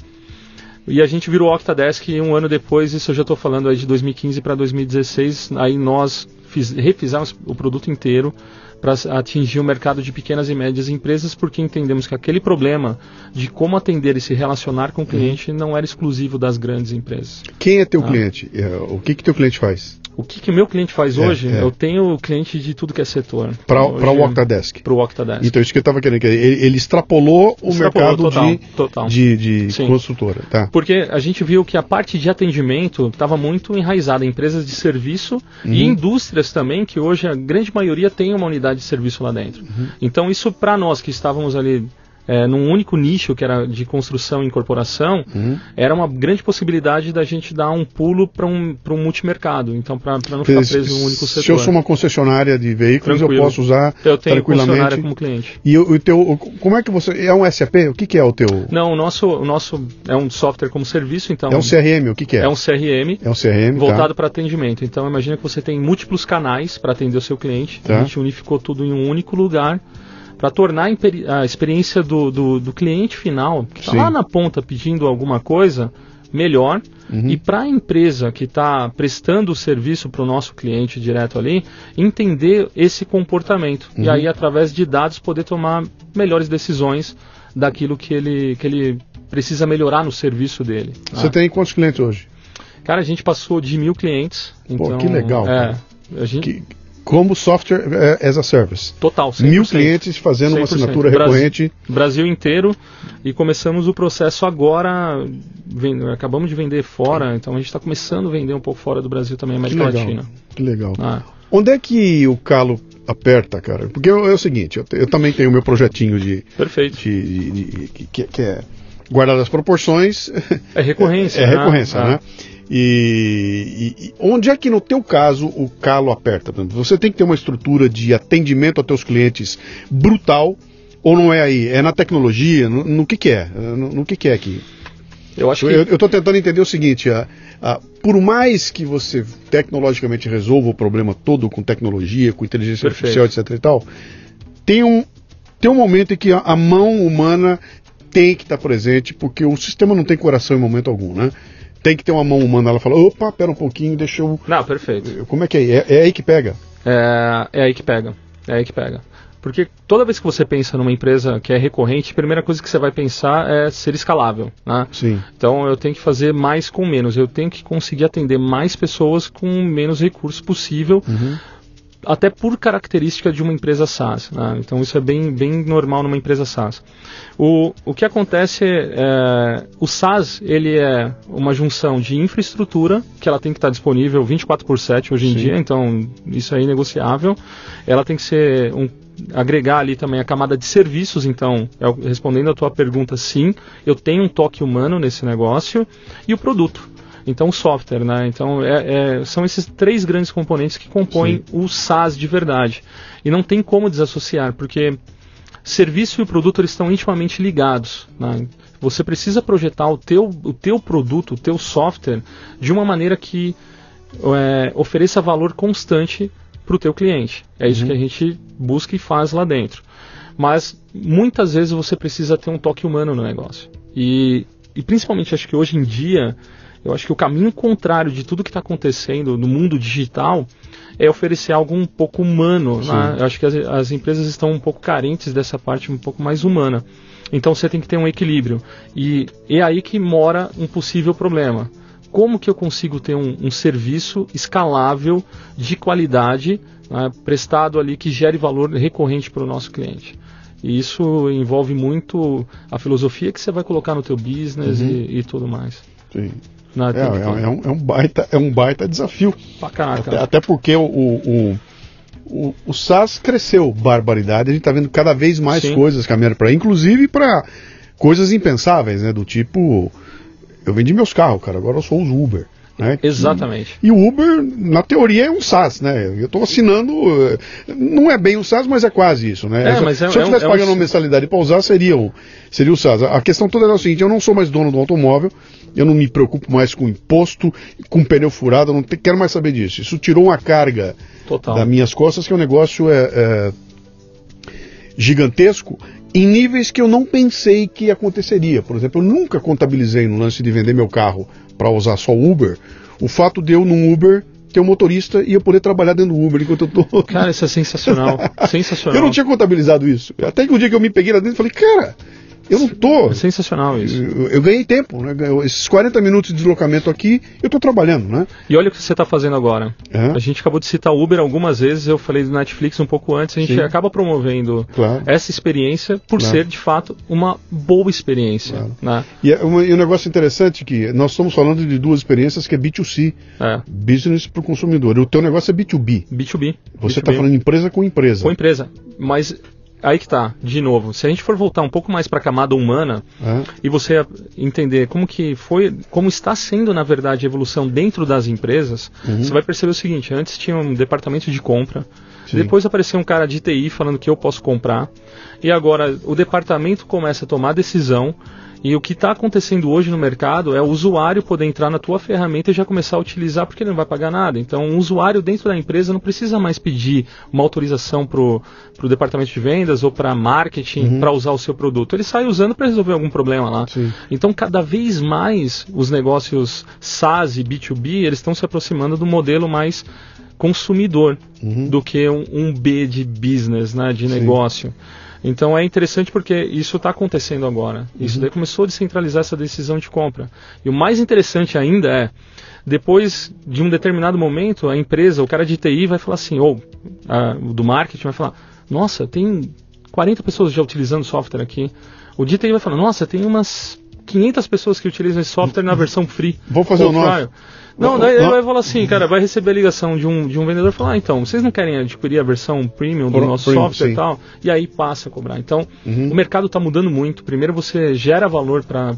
E a gente virou Octadesk um ano depois, isso eu já estou falando aí de 2015 para 2016. Aí nós fiz, refizemos o produto inteiro para atingir o mercado de pequenas e médias empresas, porque entendemos que aquele problema de como atender e se relacionar com o cliente uhum. não era exclusivo das grandes empresas. Quem é teu ah. cliente? É, o que que teu cliente faz? O que, que meu cliente faz é, hoje? É. Eu tenho cliente de tudo que é setor. Para o Octadesk. Para o Octadesk. Então, isso que eu estava querendo. Ele, ele extrapolou o extrapolou mercado total, de, total. de, de construtora. Tá. Porque a gente viu que a parte de atendimento estava muito enraizada em empresas de serviço uhum. e indústrias também, que hoje a grande maioria tem uma unidade de serviço lá dentro. Uhum. Então, isso para nós que estávamos ali é, num único nicho que era de construção e incorporação, uhum. era uma grande possibilidade da gente dar um pulo para um, um multimercado. Então, para não ficar preso em um único setor. Se eu sou uma concessionária de veículos, Tranquilo. eu posso usar eu tenho tranquilamente. como cliente. E o, o, teu, como é que você. É um SAP? O que, que é o teu? Não, o nosso, o nosso é um software como serviço, então. É um CRM, o que, que é? É um CRM. É um CRM. Tá. Voltado tá. para atendimento. Então, imagina que você tem múltiplos canais para atender o seu cliente. Tá. A gente unificou tudo em um único lugar para tornar a experiência do, do, do cliente final, que está lá na ponta pedindo alguma coisa, melhor. Uhum. E para a empresa que está prestando o serviço para o nosso cliente direto ali, entender esse comportamento. Uhum. E aí, através de dados, poder tomar melhores decisões daquilo que ele, que ele precisa melhorar no serviço dele. Você ah. tem quantos clientes hoje? Cara, a gente passou de mil clientes. Pô, que legal. É, gente... Que, como software eh, as a service. Total, 100%. Mil clientes fazendo 100%. uma assinatura recorrente. Brasil, inteiro. E começamos o processo agora. Acabamos de vender fora, então a gente está começando a vender um pouco fora do Brasil também, América que legal, Latina. Que legal. Ah. Onde é que o calo aperta, cara? Porque é o seguinte, eu, eu também tenho o meu projetinho de. Perfeito. De, de, de, que, que, é guardar as proporções. É recorrência. (laughs) É, é recorrência, né? né? E, e, onde é que no teu caso o calo aperta? Você tem que ter uma estrutura de atendimento a teus clientes brutal ou não é aí? É na tecnologia? No, no que, que é? No, no, que, que é aqui? Eu acho que... Eu estou tentando entender o seguinte, a, a, por mais que você tecnologicamente resolva o problema todo com tecnologia, com inteligência Perfeito. artificial, etc e tal, tem um, tem um momento em que a, a mão humana tem que estar presente, porque o sistema não tem coração em momento algum, né? Tem que ter uma mão humana. Ela fala, opa, pera um pouquinho, deixa eu... Não, perfeito. Como é que é? É, é aí que pega? É, é aí que pega. É aí que pega. Porque toda vez que você pensa numa empresa que é recorrente, a primeira coisa que você vai pensar é ser escalável. Né? Sim. Então eu tenho que fazer mais com menos. Eu tenho que conseguir atender mais pessoas com menos recursos possível. Uhum até por característica de uma empresa SaaS. Né? Então isso é bem, bem normal numa empresa SaaS. O, o que acontece é, é, o SaaS ele é uma junção de infraestrutura que ela tem que estar disponível 24 por 7 hoje em Sim. dia, então isso é inegociável. Ela tem que ser um agregar ali também a camada de serviços, então, respondendo a tua pergunta, sim, eu tenho um toque humano nesse negócio e o produto. Então, o software, né? Então, é, é, são esses três grandes componentes que compõem Sim. o SaaS de verdade. E não tem como desassociar, porque serviço e produto eles estão intimamente ligados. Né? Você precisa projetar o teu, o teu produto, o teu software, de uma maneira que é, ofereça valor constante para o teu cliente. É isso uhum. que a gente busca e faz lá dentro. Mas muitas vezes você precisa ter um toque humano no negócio. E, e principalmente acho que hoje em dia eu acho que o caminho contrário de tudo que está acontecendo no mundo digital é oferecer algo um pouco humano. Né? Eu acho que as, as, empresas estão um pouco carentes dessa parte um pouco mais humana. Então você tem que ter um equilíbrio. E é aí que mora um possível problema. Como que eu consigo ter um, um serviço escalável, de qualidade, né, prestado ali, que gere valor recorrente para o nosso cliente? E isso envolve muito a filosofia que você vai colocar no teu business uhum. e, e tudo mais. Sim. Não, é, é, é, um, é, um, baita, é um baita desafio. Até, até, porque o, o, o, o SaaS cresceu barbaridade, a gente está vendo cada vez mais Sim. coisas caminhando para inclusive para coisas impensáveis, né? Do tipo, eu vendi meus carros, cara, agora eu sou os Uber. Né? Exatamente. E, e, o Uber, na teoria, é um SaaS, né? Eu estou assinando, eh, não é bem um SaaS, mas é quase isso, né? É, mas é, se eu estivesse é pagando um... uma mensalidade para usar, seria o, seria o SaaS. A questão toda é o seguinte, eu não sou mais dono do automóvel, eu não me preocupo mais com imposto, com pneu furado, eu não te, quero mais saber disso. Isso tirou uma carga Total. das minhas costas, que o negócio é, é gigantesco em níveis que eu não pensei que aconteceria. Por exemplo, eu nunca contabilizei no lance de vender meu carro para usar só Uber, o fato de eu num Uber ter um motorista e eu poder trabalhar dentro do Uber enquanto eu tô. (laughs) Cara, isso é sensacional. (laughs) sensacional. Eu não tinha contabilizado isso. Até que o dia que eu me peguei lá dentro, falei, cara, eu não tô. É sensacional isso. Eu, eu, ganhei tempo, né? Esses 40 minutos de deslocamento aqui, eu tô trabalhando, né? E olha o que você está fazendo agora. É. A gente acabou de citar Uber algumas vezes, eu falei do Netflix um pouco antes, a gente Sim. acaba promovendo claro. essa experiência por claro. ser, de fato, uma boa experiência. Claro. Né? E, é um, e um negócio interessante que nós estamos falando de duas experiências que é B2C, é. business para o consumidor. O teu negócio é B2B. B2B. Você está falando empresa com empresa. Com empresa. Mas aí que tá, de novo, se a gente for voltar um pouco mais para a camada humana é. e você entender como que foi, como está sendo na verdade a evolução dentro das empresas, uhum. você vai perceber o seguinte: antes tinha um departamento de compra, Sim. depois apareceu um cara de TI falando que eu posso comprar, e agora o departamento começa a tomar decisão e o que está acontecendo hoje no mercado é o usuário poder entrar na tua ferramenta e já começar a utilizar porque ele não vai pagar nada. Então, um usuário dentro da empresa não precisa mais pedir uma autorização para o departamento de vendas ou para marketing uhum. para usar o seu produto. Ele sai usando para resolver algum problema lá. Sim. Então, cada vez mais os negócios SaaS e B2B eles estão se aproximando do modelo mais consumidor uhum. do que um, um, B de business, né, de Sim. Então é interessante porque isso está acontecendo agora. Isso uhum. daí começou a descentralizar essa decisão de compra. E o mais interessante ainda é, depois de um determinado momento, a empresa, o cara de TI vai falar assim, ou a, do marketing vai falar, nossa, tem 40 pessoas já utilizando software aqui. O de TI vai falar, nossa, tem umas 500 pessoas que utilizam esse software na versão free. Vou fazer o nosso. Não, daí ele vai falar assim, cara, vai receber a ligação de um, de um vendedor e falar, ah, então, vocês não querem adquirir a versão premium do nosso premium, software sim. e tal? E aí passa a cobrar. Então, Uhum. o mercado está mudando muito. Primeiro você gera valor para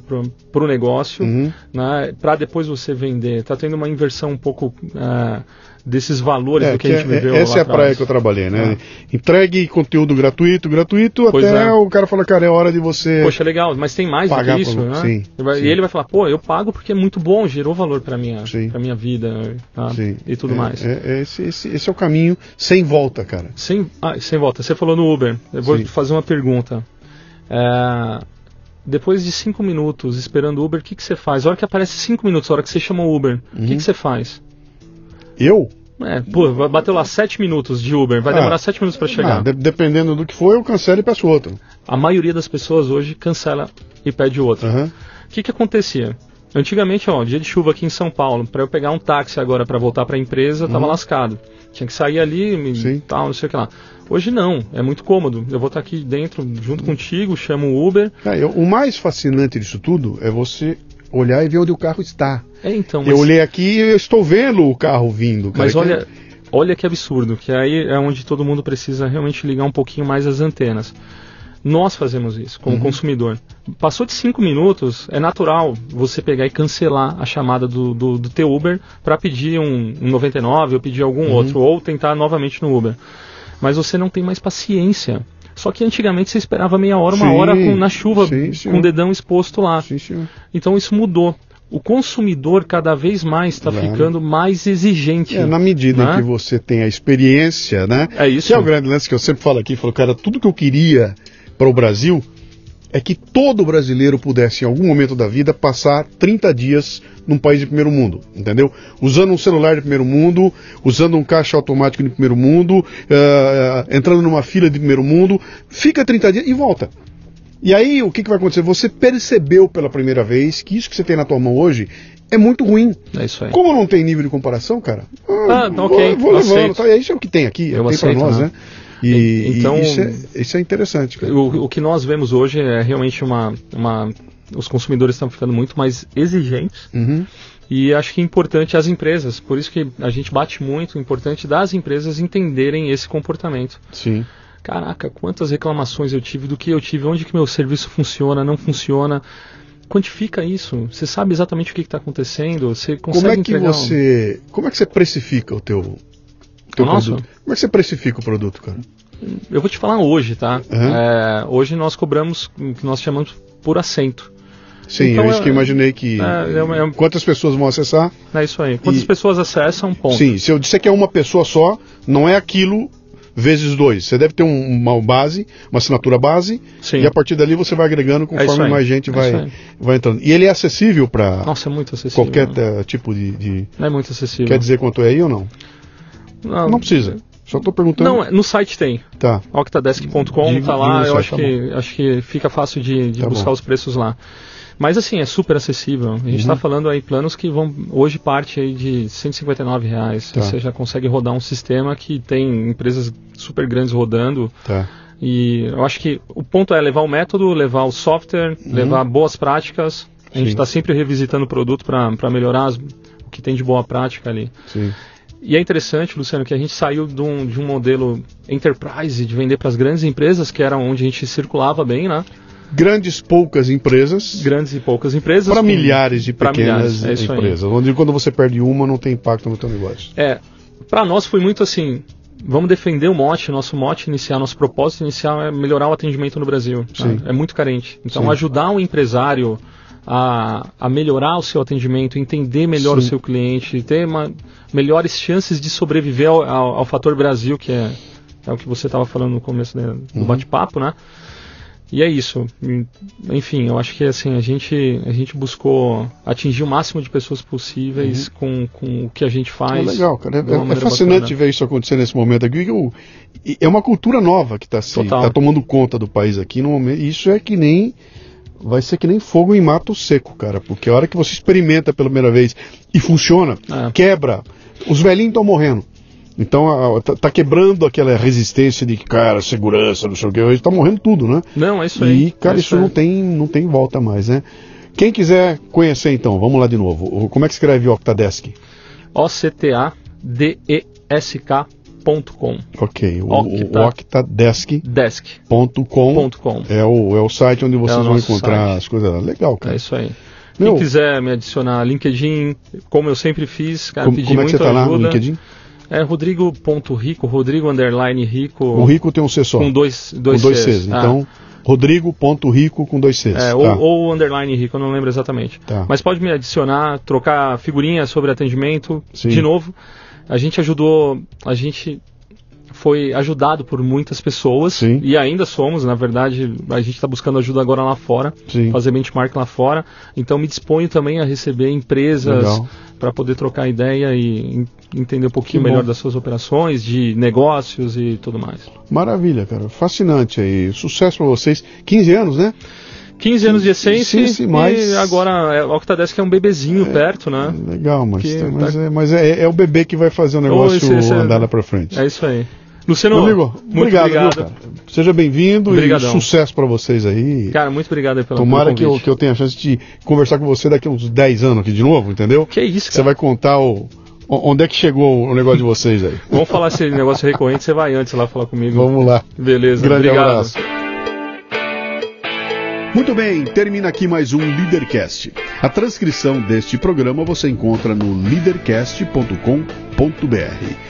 o negócio, Uhum. né, para depois você vender. Está tendo uma inversão um pouco ah, desses valores É, do que, que a gente é- viveu essa lá é a praia atrás. que eu trabalhei, né? Entregue conteúdo gratuito, gratuito, Pois até é. o cara fala, cara, é hora de você. Poxa, legal, mas tem mais do Pagar que isso, por- né? sim, vai- sim. E ele vai falar, pô, eu pago porque é muito bom, gerou valor para minha, Sim. pra minha vida tá? E tudo É- mais. é- é esse, esse- esse é o caminho sem volta, cara. Sem, ah, sem volta, você falou no Uber. Eu vou fazer uma pergunta. É, depois de cinco minutos esperando o Uber, o que, que você faz? A hora que aparece cinco minutos, a hora que você chama o Uber, o Uhum. que, que você faz? Eu? É, pô, vai- bateu lá sete minutos de Uber, vai Ah. demorar sete minutos para chegar. Ah, de- dependendo do que for, eu cancelo e peço outro. A maioria das pessoas hoje cancela e pede outro. O que, que acontecia? Antigamente, ó, dia de chuva aqui em São Paulo, para eu pegar um táxi agora para voltar para a empresa, eu tava lascado. Tinha que sair ali Uhum. Sim. e tal, não sei o que lá. Hoje não, é muito cômodo. Eu vou estar aqui dentro junto contigo, chamo o Uber. Ah, eu- o mais fascinante disso tudo é você olhar e ver onde o carro está. É então, Eu olhei aqui e estou vendo o carro vindo. Cara, Mas olha, olha que absurdo, que aí é onde todo mundo precisa realmente ligar um pouquinho mais as antenas. Nós fazemos isso como Uhum. consumidor. Passou de cinco minutos, é natural você pegar e cancelar a chamada do, do, do teu Uber para pedir um, um 99 ou pedir algum Uhum. outro, ou tentar novamente no Uber. Mas você não tem mais paciência. Só que antigamente você esperava meia hora, uma Sim, hora com- na chuva, sim, com o dedão exposto lá. Sim. Então isso mudou. O consumidor cada vez mais está Claro. ficando mais exigente. É, na medida né? em que você tem a experiência, né? É isso. Que é o grande lance que eu sempre falo aqui, falo, cara, tudo que eu queria para o Brasil é que todo brasileiro pudesse, em algum momento da vida, passar 30 dias num país de primeiro mundo, entendeu? Usando um celular de primeiro mundo, usando um caixa automático de primeiro mundo, eh, entrando numa fila de primeiro mundo, fica 30 dias e volta. E aí, o que, que vai acontecer? Você percebeu pela primeira vez que isso que você tem na tua mão hoje é muito ruim. É isso aí. Como não tem nível de comparação, cara, Ah, vou, ok, vou levando. aceito. Tá? Isso é o que tem aqui, Eu tem para aceito, nós, né? né? E, Então- e isso, é, isso é interessante, cara. O, o que nós vemos hoje é realmente uma, uma os consumidores estão ficando muito mais exigentes Uhum. e acho que é importante as empresas, por isso que a gente bate muito, é importante das empresas entenderem esse comportamento. Sim. Caraca, quantas reclamações eu tive do que eu tive, onde que meu serviço funciona, não funciona. Quantifica isso. Você sabe exatamente o que está acontecendo. Você consegue Como é que entregar você. Como é que você precifica o teu, teu O nosso? produto? Como é que você precifica o produto, cara? Eu vou te falar hoje, tá? Uhum. É, hoje nós cobramos o que nós chamamos por assento. Sim, Então, é isso que eu é- imaginei que. é, é é Quantas pessoas vão acessar? É isso aí. Quantas E- pessoas acessam, ponto. Sim, se eu disser que é uma pessoa só, não é aquilo vezes dois. Você deve ter um- uma base, uma assinatura base, Sim. e a partir dali você vai agregando É conforme aí. mais gente É vai, vai entrando. E ele é acessível para Nossa, é muito acessível. qualquer né? eh, tipo de, de- Não é muito acessível. Quer dizer quanto é aí ou não? Não, Não precisa. Só estou perguntando. Não, no site tem. Tá. Octadesk.com tá lá. Eu acho tá que, acho que fica fácil de, de Tá buscar bom. os preços lá. Mas assim, é super acessível. A gente Uhum. está falando aí planos que vão hoje parte aí de 159 reais. Tá. Você já consegue rodar um sistema que tem empresas super grandes rodando. Tá. E eu acho que o ponto é levar o método, levar o software, levar boas práticas. A gente Uhum. Está sempre revisitando o produto para melhorar as- o que tem de boa prática ali. Sim. E é interessante, Luciano, que a gente saiu de um, de um modelo enterprise, de vender para as grandes empresas, que era onde a gente circulava bem, né? Grandes poucas empresas Grandes e poucas empresas. para milhares de pequenas milhares, é empresas. Onde quando você perde uma, não tem impacto no teu negócio. É, para nós foi muito assim, vamos defender o mote, nosso mote inicial, nosso propósito inicial é melhorar o atendimento no Brasil. tá? É muito carente. Então, Sim. ajudar o empresário a, a melhorar o seu atendimento, entender melhor o Sim. seu cliente, ter uma, melhores chances de sobreviver ao, ao- ao fator Brasil, que é, é o que você estava falando no começo né, do Uhum. bate-papo, né? E é isso. Enfim, eu acho que assim, a gente, a gente buscou atingir o máximo de pessoas possíveis com, com o que a gente É faz. legal, cara. É, é fascinante bacana. ver isso acontecer nesse momento aqui. que o- e É uma cultura nova que está Total. tá tomando conta do país aqui no momento. Isso é que nem. Vai ser que nem fogo em mato seco, cara. Porque a hora que você experimenta pela primeira vez e funciona, É. quebra. Os velhinhos estão morrendo. Então a- tá, tá quebrando aquela resistência de cara, segurança, não sei o que. Tá morrendo tudo, né? Não, é isso aí. E, cara, é isso aí. não tem, não tem volta mais, né? Quem quiser conhecer então, vamos lá de novo. Como é que escreve Octadesk? O-C-T-A-D-E-S-K.com. Ok, o, Octa... o octadesk.com é o, é o site onde vocês é vão encontrar site. as coisas. Legal, cara. É isso aí. Meu, Quem quiser me adicionar LinkedIn, como eu sempre fiz, cara, como, pedi como é que você tá ajuda. lá no LinkedIn? É rodrigo.rico, rodrigo underline rico. O rico tem um C só. Com dois, dois, com dois Cs. Cs. Ah. Então, rodrigo.rico com dois Cs. É, tá. ou, ou, underline rico, eu não lembro exatamente. Tá. Mas pode me adicionar, trocar figurinhas sobre atendimento. Sim. De novo, a gente ajudou, a gente foi ajudado por muitas pessoas Sim. e ainda somos, na verdade, a gente está buscando ajuda agora lá fora, Sim. fazer benchmark lá fora. Então me disponho também a receber empresas para poder trocar ideia e entender um pouquinho melhor das suas operações, de negócios e tudo mais. Maravilha, cara. Fascinante aí. Sucesso para vocês. 15 anos, né? 15 anos de essência sim, sim, mas... e agora é, o Octadesk é um bebezinho é, perto, né? Legal, mas, que, mas, tá... é, mas é, é, o bebê que vai fazer o negócio esse, esse andar lá para frente. É isso aí. Luciano, amigo, muito obrigado. obrigado. Viu, Seja bem-vindo e sucesso para vocês aí. Cara, muito obrigado aí pela Tomara que eu, que eu tenha a chance de conversar com você daqui a uns 10 anos aqui de novo, entendeu? Que isso, cara. Você vai contar o, onde é que chegou o negócio de vocês aí. Vamos falar esse negócio recorrente, você vai antes lá falar comigo. Vamos lá. Beleza, Grande obrigado. abraço. Muito bem, termina aqui mais um Leadercast. A transcrição deste programa você encontra no leadercast.com.br.